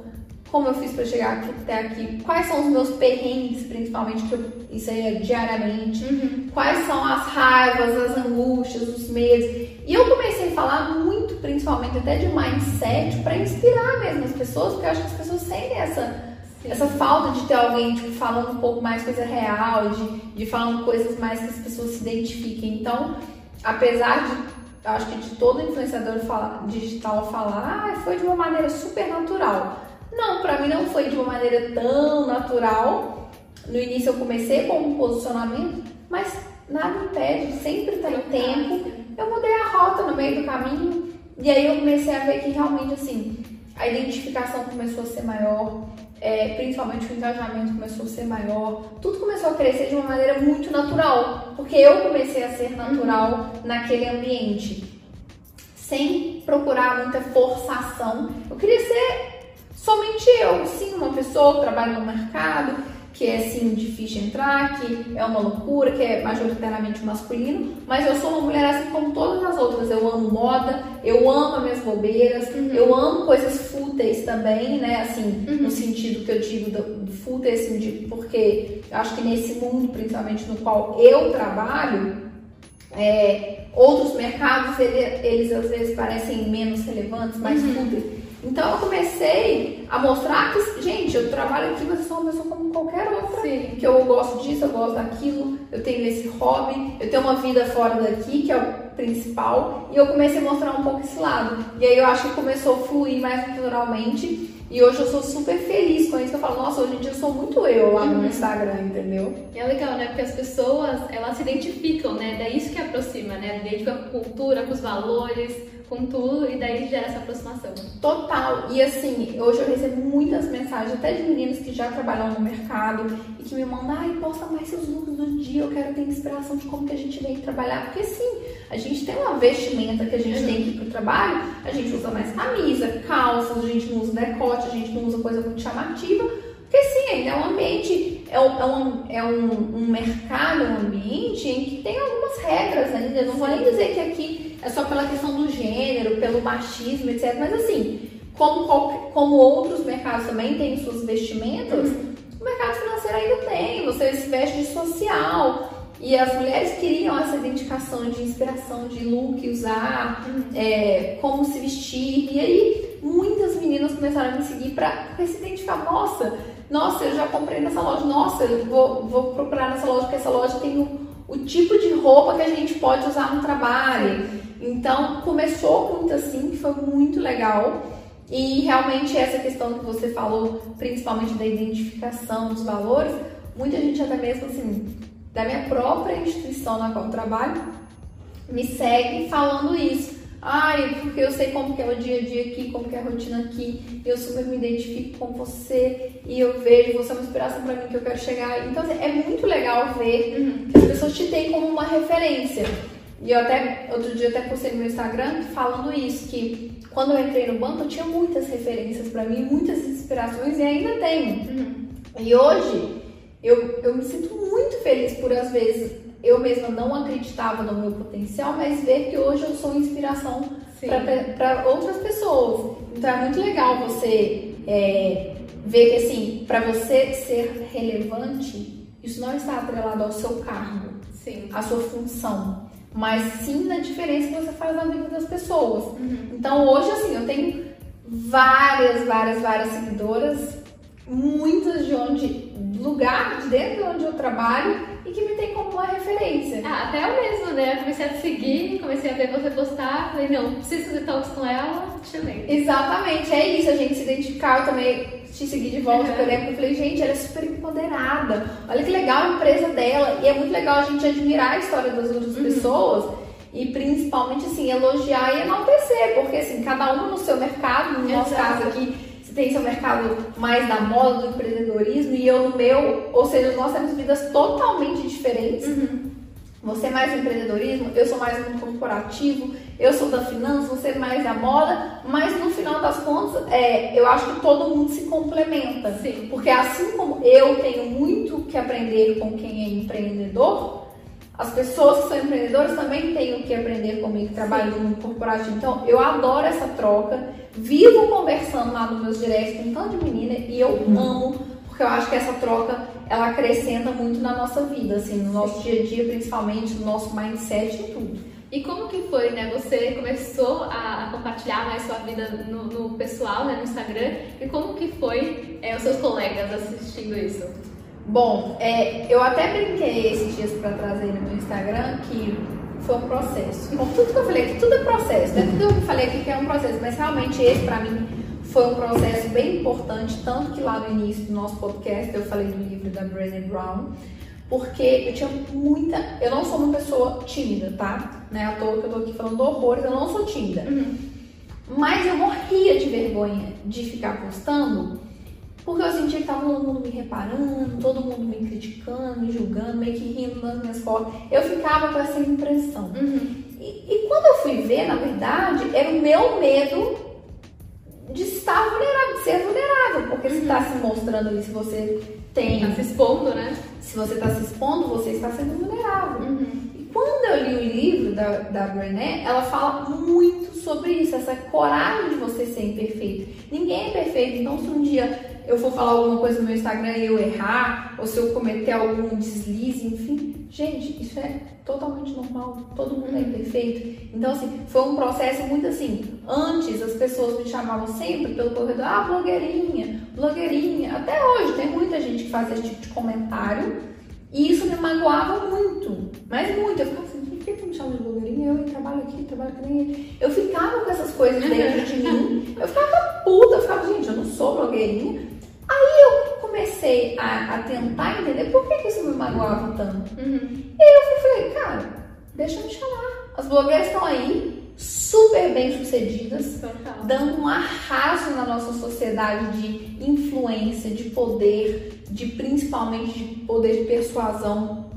como eu fiz para chegar aqui, até aqui, quais são os meus perrengues, principalmente, que eu, isso aí é diariamente, uhum. quais são as raivas, as angústias, os medos. E eu comecei a falar muito, principalmente até de mindset, para inspirar mesmo as pessoas, porque eu acho que as pessoas sentem essa, essa falta de ter alguém tipo, falando um pouco mais coisa real, de, de falando coisas mais que as pessoas se identifiquem. Então, apesar de acho que de todo influenciador digital falar, ah, foi de uma maneira super natural. Não, para mim não foi de uma maneira tão natural. No início eu comecei com um posicionamento, mas nada impede, sempre tem tempo. Eu mudei a rota no meio do caminho e aí eu comecei a ver que realmente assim a identificação começou a ser maior, é, principalmente o engajamento começou a ser maior, tudo começou a crescer de uma maneira muito natural, porque eu comecei a ser natural uhum. naquele ambiente, sem procurar muita forçação. Eu queria ser Somente eu, sim, uma pessoa que trabalha no mercado, que é assim difícil de entrar, que é uma loucura, que é majoritariamente masculino, mas eu sou uma mulher assim como todas as outras. Eu amo moda, eu amo as minhas bobeiras, uhum. eu amo coisas fúteis também, né? Assim, uhum. no sentido que eu digo do, do fúteis, assim, porque acho que nesse mundo, principalmente no qual eu trabalho, é, outros mercados ele, eles às vezes parecem menos relevantes, mais uhum. fúteis. Então eu comecei a mostrar que, gente, eu trabalho aqui, mas eu sou uma pessoa como qualquer outra. Sim. Que eu gosto disso, eu gosto daquilo, eu tenho esse hobby, eu tenho uma vida fora daqui, que é o principal. E eu comecei a mostrar um pouco esse lado. E aí eu acho que começou a fluir mais naturalmente. E hoje eu sou super feliz com isso, eu falo, nossa, hoje em dia eu sou muito eu lá uhum. no Instagram, entendeu? E é legal, né? Porque as pessoas, elas se identificam, né? Daí isso que aproxima, né? Identifica com a cultura, com os valores, com tudo, e daí gera essa aproximação. Total. E assim, hoje eu recebo muitas mensagens, até de meninas que já trabalham no mercado e que me mandam, ai, posta mais seus looks do dia, eu quero ter inspiração de como que a gente vem trabalhar. Porque sim, a gente tem uma vestimenta que a gente tem que ir pro trabalho, a gente usa mais camisa, calças, a gente não usa decote, a gente não usa coisa muito chamativa, porque sim, ainda é um ambiente, é um, é um, é um, um mercado, um ambiente em que tem algumas regras ainda. Eu não vou nem dizer que aqui é só pela questão do gênero, pelo machismo, etc. Mas assim, como, como outros mercados também têm suas vestimentas, O mercado financeiro ainda tem, você se veste de social. E as mulheres queriam essa identificação de inspiração, de look, usar, uhum. é, como se vestir. E aí muitas meninas começaram a me seguir para se identificar. Nossa, nossa, eu já comprei nessa loja. Nossa, eu vou, vou procurar nessa loja, porque essa loja tem o, o tipo de roupa que a gente pode usar no trabalho. Então começou muito assim, que foi muito legal. E realmente essa questão que você falou, principalmente da identificação dos valores, muita gente até mesmo assim, da minha própria instituição na qual eu trabalho, me segue falando isso. Ai, porque eu sei como que é o dia a dia aqui, como que é a rotina aqui, eu super me identifico com você e eu vejo você é uma inspiração para mim que eu quero chegar. Então, assim, é muito legal ver uhum. que as pessoas te têm como uma referência. E eu até, outro dia até postei no meu Instagram falando isso, que quando eu entrei no banco eu tinha muitas referências para mim, muitas inspirações e ainda tenho. Uhum. E hoje eu, eu me sinto muito feliz por às vezes eu mesma não acreditava no meu potencial, mas ver que hoje eu sou inspiração para outras pessoas. Então é muito legal você é, ver que assim, para você ser relevante, isso não está atrelado ao seu cargo, sim. à sua função mas sim na diferença que você faz na vida das pessoas. Uhum. Então hoje, assim, eu tenho várias, várias, várias seguidoras, muitas de onde, lugar de dentro de onde eu trabalho e que me tem como uma referência. Ah, até eu mesmo, né? Eu comecei a te seguir, comecei a ver você postar, falei, não, preciso fazer talks com ela, lembro. Exatamente, é isso, a gente se identificar, eu também te seguir de volta, uhum. por exemplo, eu falei, gente, ela é super empoderada, olha que legal a empresa dela, e é muito legal a gente admirar a história das outras uhum. pessoas e principalmente assim, elogiar e enaltecer, porque assim, cada um no seu mercado, no nosso Exato. caso aqui, tem seu mercado mais da moda, do empreendedorismo, e eu no meu, ou seja, nós temos vidas totalmente diferentes. Uhum. Você é mais do empreendedorismo, eu sou mais do corporativo, eu sou da finança, você é mais da moda, mas no final das contas, é, eu acho que todo mundo se complementa. Sim. Porque assim como eu tenho muito que aprender com quem é empreendedor, as pessoas que são empreendedoras também têm o que aprender comigo, que trabalham no corporativo. Então, eu adoro essa troca, vivo conversando lá nos meus diretos com tanto de menina e eu uhum. amo porque eu acho que essa troca ela acrescenta muito na nossa vida, assim, no nosso dia a dia, principalmente no nosso mindset e tudo. E como que foi, né? Você começou a, compartilhar mais sua vida no, no, pessoal, né, no Instagram, e como que foi é, os seus colegas assistindo isso? Bom, é, eu até brinquei esses dias para trazer no meu Instagram que foi um processo. Como tudo que eu falei aqui, tudo é processo, né? Tudo que eu falei aqui que é um processo, mas realmente esse para mim foi um processo bem importante, tanto que lá no início do nosso podcast eu falei do livro da Brené Brown, porque eu tinha muita. Eu não sou uma pessoa tímida, tá? Não é à toa que eu tô aqui falando horrores, eu não sou tímida. Uhum. Mas eu morria de vergonha de ficar postando, porque eu sentia que tava todo mundo me reparando, todo mundo me criticando, me julgando, meio que rindo nas minhas costas. Eu ficava com essa impressão. Uhum. E, e quando eu fui ver, na verdade, era o meu medo de estar vulnerável, de ser vulnerável, porque uhum. se está se mostrando ali, se você tem. Está se expondo, né? Se você está se expondo, você está sendo vulnerável. Uhum. E quando eu li o livro da, da Brené, ela fala muito sobre isso, essa coragem de você ser imperfeito. Ninguém é perfeito, então se um dia eu for falar alguma coisa no meu Instagram e eu errar, ou se eu cometer algum deslize, enfim. Gente, isso é totalmente normal, todo mundo é imperfeito. Então, assim, foi um processo muito assim. Antes as pessoas me chamavam sempre pelo corredor, ah, blogueirinha, blogueirinha. Até hoje tem muita gente que faz esse tipo de comentário e isso me magoava muito, mas muito. Eu ficava assim, por que tu me chama de blogueirinha? Eu trabalho aqui, trabalho aqui nem. Eu ficava com essas coisas dentro de mim, eu ficava puta, eu ficava, gente, eu não sou blogueirinha. Aí eu comecei a, a tentar entender por que, que isso me magoava tanto. Uhum. E aí eu falei, cara, deixa eu me chamar. As blogueiras estão aí, super bem sucedidas, Total. dando um arraso na nossa sociedade de influência, de poder, de principalmente de poder de persuasão.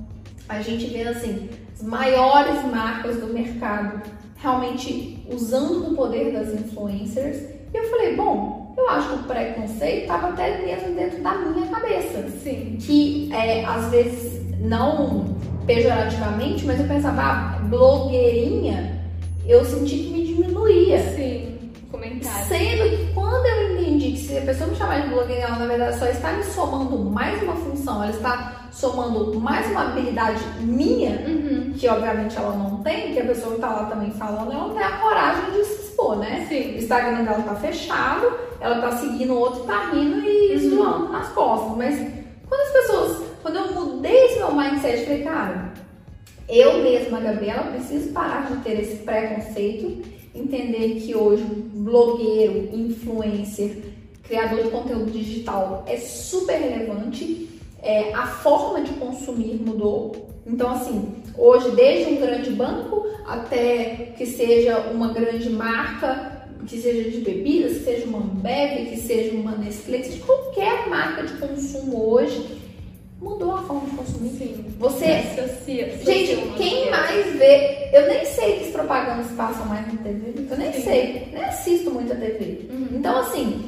A gente vê assim, as maiores marcas do mercado realmente usando o poder das influencers. E eu falei, bom, eu acho que o preconceito estava até mesmo dentro da minha cabeça. Sim. Que é, às vezes, não pejorativamente, mas eu pensava, ah, blogueirinha, eu senti que me diminuía. Sim, comentário. Sendo que quando eu entendi que se a pessoa me chamar de blogueira, ela na verdade só está me somando mais uma função, ela está somando mais uma habilidade minha, Uhum. que obviamente ela não tem, que a pessoa que está lá também falando, ela não tem a coragem de se expor, né? Sim. O Instagram dela tá fechado, ela tá seguindo o outro, tá rindo e Uhum. zoando nas costas. Mas quando as pessoas, quando eu mudei esse meu mindset, falei, cara, eu mesma, Gabriela, preciso parar de ter esse preconceito, entender que hoje blogueiro, influencer, criador de conteúdo digital é super relevante. É, a forma de consumir mudou. Então, assim, hoje, desde um grande banco até que seja uma grande marca, que seja de bebidas, que seja uma Ambev, que seja uma Nestlé, que seja qualquer marca de consumo hoje, mudou a forma de consumir. Sim. Você Associa- associa Gente, quem mais vê? Eu nem sei que as propagandas passam mais na TV. Eu nem Sim. sei. Nem assisto muito a TV. Uhum. Então, assim,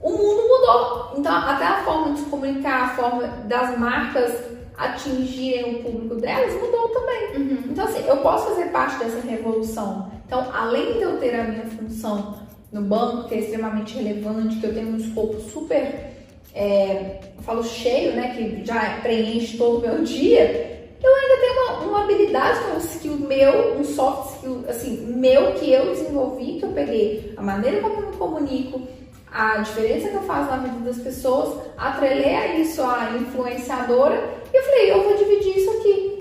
o mundo mudou. Então, até a forma de se comunicar, a forma das marcas atingirem o público delas mudou também. Uhum. Então, assim, eu posso fazer parte dessa revolução. Então, além de eu ter a minha função no banco, que é extremamente relevante, que eu tenho um escopo super, é, falo cheio, né, que já preenche todo o meu dia, eu ainda tenho uma, uma habilidade, um skill meu, um soft skill, assim, meu que eu desenvolvi, que eu peguei a maneira como eu me comunico, a diferença que eu faço na vida das pessoas, atrelei a isso a influenciadora e eu falei, eu vou dividir isso aqui.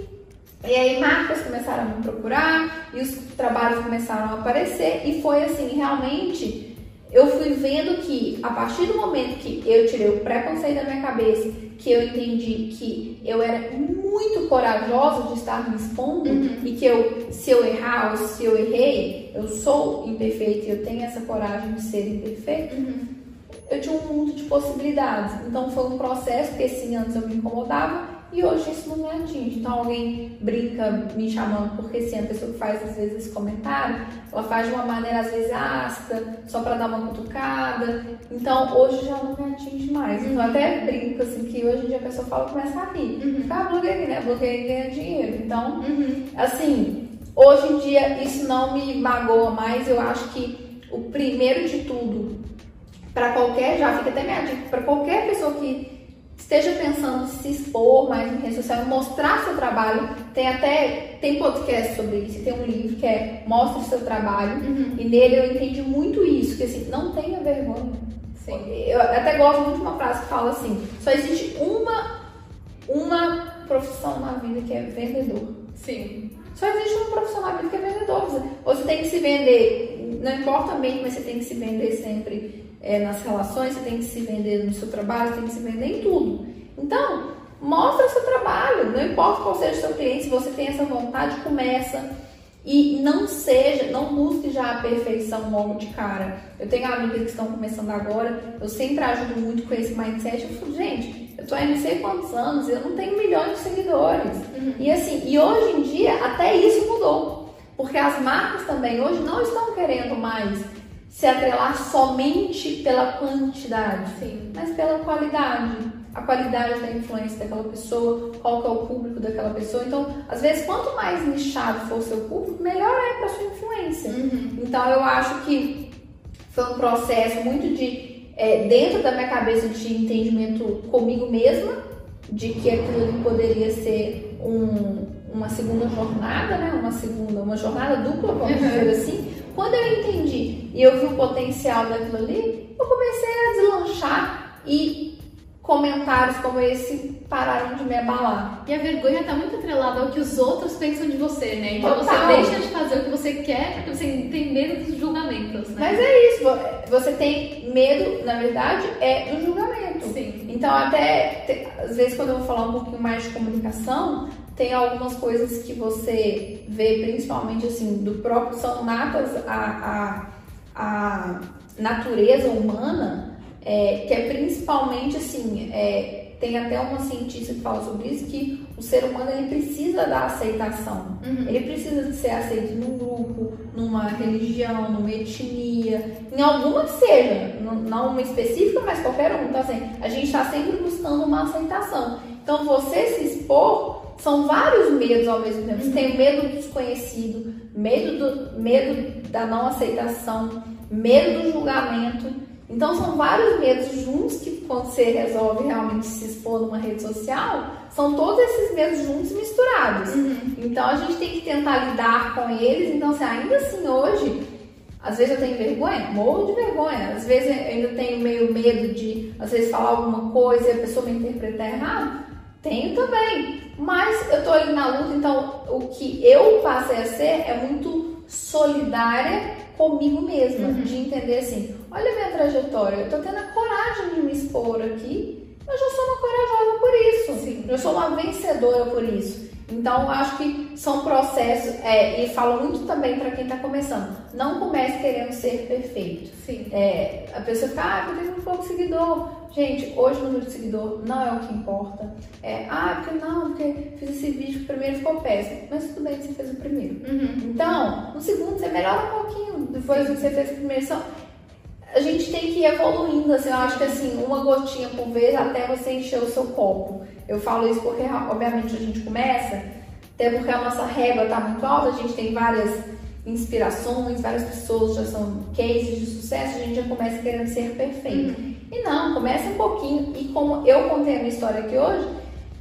E aí marcas começaram a me procurar e os trabalhos começaram a aparecer e foi assim, realmente eu fui vendo que a partir do momento que eu tirei o preconceito da minha cabeça, que eu entendi que eu era muito corajosa de estar me expondo e que eu, se eu errar ou se eu errei, eu sou imperfeita e eu tenho essa coragem de ser imperfeita, eu tinha um mundo de possibilidades. Então foi um processo que sim, antes eu me incomodava e hoje isso não me atinge. Então alguém brinca me chamando porque sim, a pessoa que faz às vezes esse comentário, ela faz de uma maneira às vezes ácida, só para dar uma cutucada. Então hoje já não me atinge mais. Então eu até brinco assim que hoje em dia a pessoa fala e começa a rir. Uhum. Ah, blogueira, né? Blogueira ganha dinheiro. Então Uhum. assim, hoje em dia isso não me magoa mais. Eu acho que o primeiro de tudo, para qualquer, já fica até minha dica, para qualquer pessoa que esteja pensando em se expor mais em rede social, mostrar seu trabalho, tem até tem podcast sobre isso, tem um livro que é Mostre seu trabalho, Uhum. e nele eu entendi muito isso, que assim, não tenha vergonha. Sim. Eu até gosto muito de uma frase que fala assim: só existe uma, uma profissão na vida que é vendedor. Sim. Só existe uma profissão na vida que é vendedor. Você- Você tem que se vender, não importa mesmo, mas você tem que se vender sempre é, nas relações, você tem que se vender no seu trabalho, você tem que se vender em tudo. Então, mostra o seu trabalho, não importa qual seja o seu cliente, se você tem essa vontade, começa. E não seja, não busque já a perfeição logo de cara. Eu tenho amigas que estão começando agora, eu sempre ajudo muito com esse mindset. Eu falo, gente, eu tô aí não sei quantos anos, eu não tenho milhões de seguidores. E assim, e hoje em dia até isso mudou. Porque as marcas também hoje não estão querendo mais se atrelar somente pela quantidade, Sim. mas pela qualidade. A qualidade da influência daquela pessoa, qual que é o público daquela pessoa. Então, às vezes, quanto mais nichado for o seu público, melhor é para sua influência. Uhum. Então, eu acho que foi um processo muito de é, dentro da minha cabeça de entendimento comigo mesma, de que aquilo poderia ser um, uma segunda jornada, né? Uma segunda, uma jornada dupla, vamos Uhum. dizer assim. Quando eu entendi e eu vi o potencial daquilo ali, eu comecei a deslanchar e comentários como esse pararam de me abalar. E a vergonha tá muito atrelada ao que os outros pensam de você, né? Então Total. você deixa de fazer o que você quer porque você tem medo dos julgamentos, né? Mas é isso, vo- você tem medo, na verdade, é do julgamento. Sim. Então, até às vezes, quando eu vou falar um pouquinho mais de comunicação, tem algumas coisas que você vê, principalmente assim, do próprio, são natas a, a, a natureza humana, é, que é principalmente assim, é, tem até uma cientista que fala sobre isso, que o ser humano ele precisa da aceitação. Uhum. Ele precisa de ser aceito num grupo, numa religião, numa etnia, em alguma que seja, não uma específica, mas qualquer uma. Então, assim, a gente está sempre buscando uma aceitação. Então, você se expor são vários medos ao mesmo tempo. Você tem o medo do desconhecido, medo, do, medo da não aceitação, medo do julgamento. Então são vários medos juntos que quando você resolve realmente se expor numa rede social, são todos esses medos juntos misturados. Uhum. Então a gente tem que tentar lidar com eles. Então, assim, ainda assim hoje, às vezes eu tenho vergonha, morro de vergonha. Às vezes eu ainda tenho meio medo de, às vezes, falar alguma coisa e a pessoa me interpretar errado. Tenho também. Mas eu tô ali na luta, então o que eu passei a ser é muito solidária comigo mesma, uhum. de entender assim, olha a minha trajetória, eu tô tendo a coragem de me expor aqui, eu já sou uma corajosa por isso, Sim. eu sou uma vencedora por isso. Então, acho que são processos, é, e falo muito também para quem está começando, não comece querendo ser perfeito. Sim. É, a pessoa fica, ah, eu tenho muito pouco seguidor. Gente, hoje o número de seguidor não é o que importa. É, ah, porque não, porque fiz esse vídeo, o primeiro ficou péssimo. Mas tudo bem que você fez o primeiro. Uhum. Então, no segundo você melhora um pouquinho, depois que você fez o primeiro. Só, a gente tem que ir evoluindo, assim, eu acho que assim, uma gotinha por vez até você encher o seu copo. Eu falo isso porque, obviamente, a gente começa, até porque a nossa régua está muito alta, a gente tem várias inspirações, várias pessoas já são cases de sucesso, a gente já começa querendo ser perfeito. Uhum. E não, começa um pouquinho, e como eu contei a minha história aqui hoje,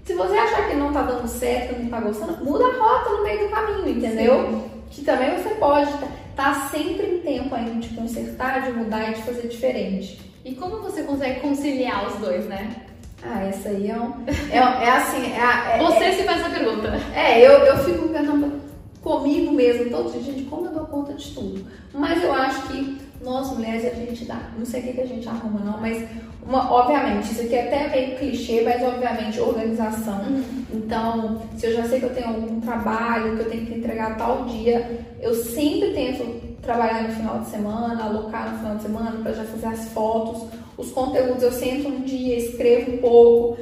se você achar que não tá dando certo, não tá gostando, muda a rota no meio do caminho, entendeu? Sim. Que também você pode estar tá sempre em tempo ainda de consertar, de mudar e de fazer diferente. E como você consegue conciliar os dois, né? Ah, essa aí é um. É, é assim. É, é, Você é, se faz essa pergunta. É, eu, eu fico pensando comigo mesmo, todo dia, gente, como eu dou conta de tudo? Mas eu acho que nós mulheres a gente dá. Não sei o que, que a gente arruma, não, mas uma, obviamente, isso aqui é até meio clichê, mas obviamente organização. Uhum. Então, se eu já sei que eu tenho algum trabalho, que eu tenho que entregar tal dia, eu sempre tento trabalhar no final de semana, alocar no final de semana para já fazer as fotos, os conteúdos. Eu sento um dia, escrevo um pouco,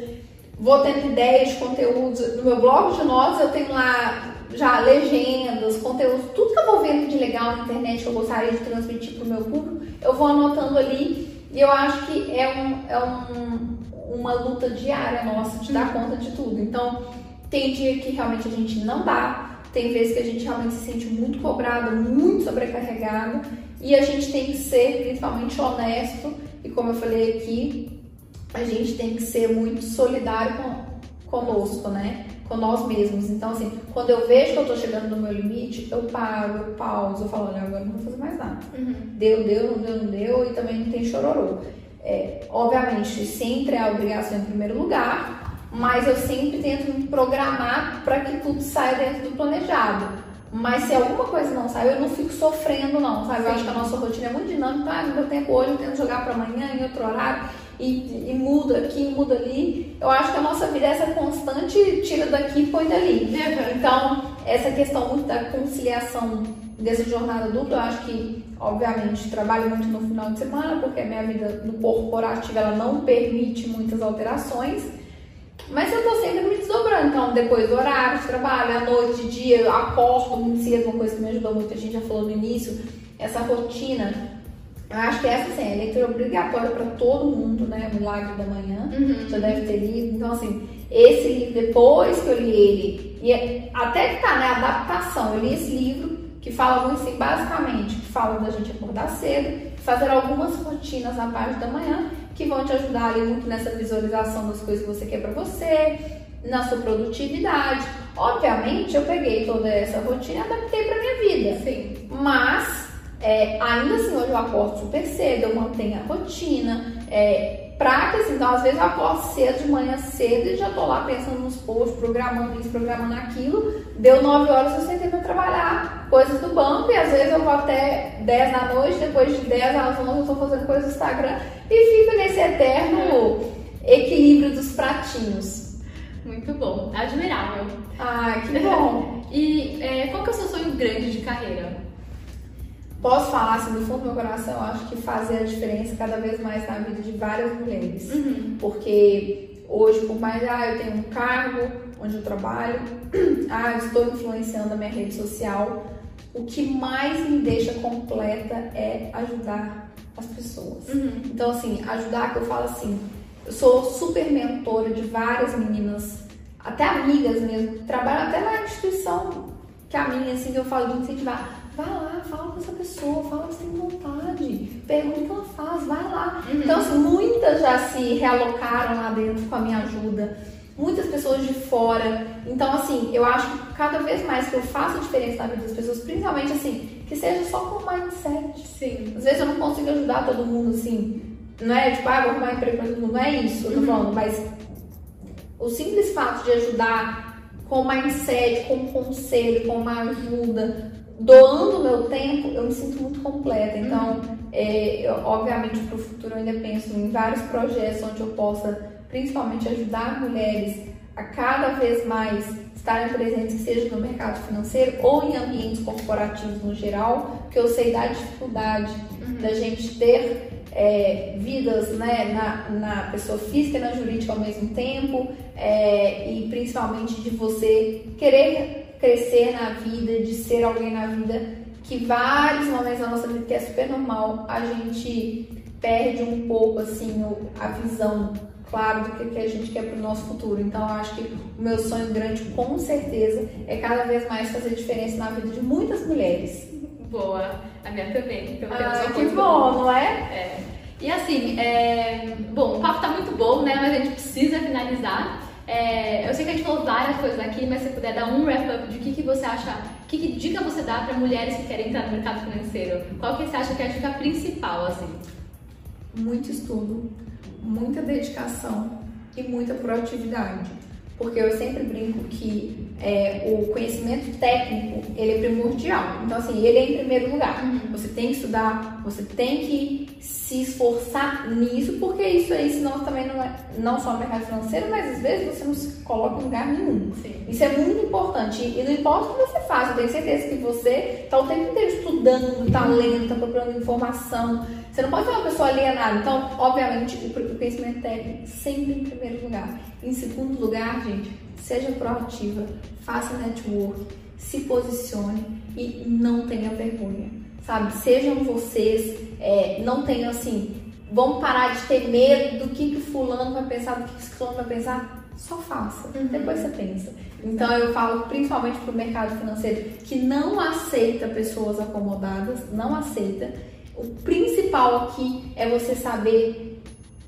vou tendo ideias de conteúdos. No meu blog de notas eu tenho lá já legendas, conteúdos, tudo que eu vou vendo de legal na internet que eu gostaria de transmitir para o meu público, eu vou anotando ali e eu acho que é, um, é um, uma luta diária nossa de dar conta de tudo. Então, tem dia que realmente a gente não dá, tem vezes que a gente realmente se sente muito cobrado, muito sobrecarregado, e a gente tem que ser principalmente honesto, e como eu falei aqui, a gente tem que ser muito solidário com, conosco, né? Com nós mesmos. Então, assim, quando eu vejo que eu tô chegando no meu limite, eu paro, eu pauso, eu falo, olha, agora não vou fazer mais nada. Uhum. Deu, deu, não deu, não deu, e também não tem chororô. É, obviamente, sempre é a obrigação em primeiro lugar, mas eu sempre tento me programar para que tudo saia dentro do planejado. Mas se alguma coisa não sai, eu não fico sofrendo, não, sabe? Eu acho que a nossa rotina é muito dinâmica. Ah, no meu tempo hoje eu tento jogar para amanhã, em outro horário, e, e, muda aqui, muda ali. Eu acho que a nossa vida é essa constante, tira daqui e põe dali. Então, essa questão muito da conciliação dessa jornada dupla, eu acho que, obviamente, trabalho muito no final de semana, porque a minha vida no corporativo ela não permite muitas alterações. Mas eu tô sempre me desdobrando, então depois do horário de trabalho, à noite, dia, eu acordo muito cedo, uma coisa que me ajudou muito, a gente já falou no início, essa rotina. Eu acho que essa assim, é leitura obrigatória para todo mundo, né? Milagre da Manhã, uhum. já deve ter lido. Então, assim, esse livro, depois que eu li ele, e é, até que tá, né? Adaptação, eu li esse livro que fala muito assim, basicamente, que fala da gente acordar cedo, fazer algumas rotinas na parte da manhã que vão te ajudar ali muito nessa visualização das coisas que você quer para você, na sua produtividade. Obviamente, eu peguei toda essa rotina e adaptei para minha vida. Sim. Mas, é, ainda assim, hoje eu acordo super cedo, eu mantenho a rotina. É, práticas, então às vezes eu acordo cedo, de manhã cedo e já tô lá pensando nos posts, programando isso, programando aquilo. Deu 9 horas, eu sentei para trabalhar coisas do banco e às vezes eu vou até 10 da noite, depois de 10 às 11 eu tô fazendo coisas do Instagram e fico nesse eterno equilíbrio dos pratinhos. Muito bom, admirável. Ah, que bom. [LAUGHS] e é, qual que é o seu sonho grande de carreira? Posso falar assim, do fundo do meu coração, eu acho que fazer a diferença cada vez mais na vida de várias mulheres. Uhum. Porque hoje, por mais, ah, eu tenho um cargo onde eu trabalho, [CLEARS THROAT] ah, eu estou influenciando a minha rede social, o que mais me deixa completa é ajudar as pessoas. Uhum. Então, assim, ajudar, que eu falo assim, eu sou super mentora de várias meninas, até amigas mesmo, trabalham até na instituição que a minha, assim, que eu falo de incentivar. Vá lá, fala pessoa, fala que você tem vontade, pergunta o que ela faz, vai lá. Uhum. Então, assim, muitas já se realocaram lá dentro com a minha ajuda, muitas pessoas de fora. Então, assim, eu acho que cada vez mais que eu faço diferença na vida das pessoas, principalmente assim, que seja só com mindset. Sim. Às vezes eu não consigo ajudar todo mundo assim, não é tipo, ah, vou arrumar emprego pra todo mundo, não é isso, eu tô uhum. falando, mas o simples fato de ajudar com mindset, com conselho, com uma ajuda, doando meu tempo, eu me sinto muito completa. Então, uhum. é, eu, obviamente, para o futuro eu ainda penso em vários projetos onde eu possa, principalmente, ajudar mulheres a cada vez mais estarem presentes, seja no mercado financeiro ou em ambientes corporativos no geral, porque eu sei da dificuldade uhum. da gente ter é, vidas né, na, na, pessoa física e na jurídica ao mesmo tempo, é, e principalmente de você querer crescer na vida, de ser alguém na vida, que vários momentos da nossa vida, que é super normal, a gente perde um pouco assim a visão claro do que, a gente quer para o nosso futuro. Então, eu acho que o meu sonho grande, com certeza, é cada vez mais fazer diferença na vida de muitas mulheres. Boa, a minha também. Então, ah, que bom, não é? É. E assim, é... bom, o papo tá muito bom, né? Mas a gente precisa finalizar. É... eu sei que a gente falou várias coisas aqui, mas se puder dar um wrap-up de que, que você acha, que, que dica você dá para mulheres que querem entrar no mercado financeiro? Qual que você acha que é a dica principal, assim? Muito estudo, muita dedicação e muita proatividade. Porque eu sempre brinco que é, o conhecimento técnico ele é primordial. Então, assim, ele é em primeiro lugar. Uhum. Você tem que estudar, você tem que se esforçar nisso, porque isso aí, senão também não é não só no mercado financeiro, mas às vezes você não se coloca em lugar nenhum. Sim. Isso é muito importante. E não importa o que você faz, eu tenho certeza que você está o tempo inteiro estudando, está lendo, está procurando informação. Você não pode ser uma pessoa alienada. Então, obviamente, o conhecimento técnico sempre em primeiro lugar. Em segundo lugar, gente, seja proativa, faça network, se posicione e não tenha vergonha, sabe? Sejam vocês, é, não tenham assim, vamos parar de ter medo do que, que o fulano vai pensar, do que, que o fulano vai pensar. Só faça, uhum. depois você pensa. Então eu falo principalmente para o mercado financeiro que não aceita pessoas acomodadas, não aceita. O principal aqui é você saber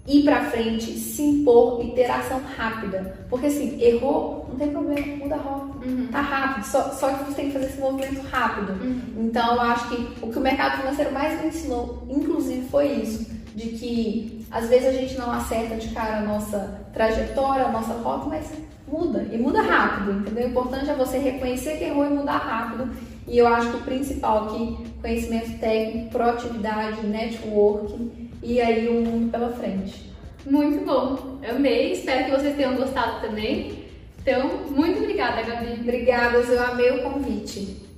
ir para frente, se impor e ter ação rápida. Porque assim, errou, não tem problema, muda a rota. Uhum. Tá rápido, só, só que você tem que fazer esse movimento rápido. Uhum. Então eu acho que o que o mercado financeiro mais me ensinou, inclusive, foi isso. De que às vezes a gente não acerta de cara a nossa trajetória, a nossa rota, mas muda. E muda rápido, entendeu? O importante é você reconhecer que errou e mudar rápido. E eu acho que o principal aqui, conhecimento técnico, proatividade, networking e aí o mundo pela frente. Muito bom, amei, espero que vocês tenham gostado também. Então, muito obrigada, Gabi. Obrigada, eu amei o convite.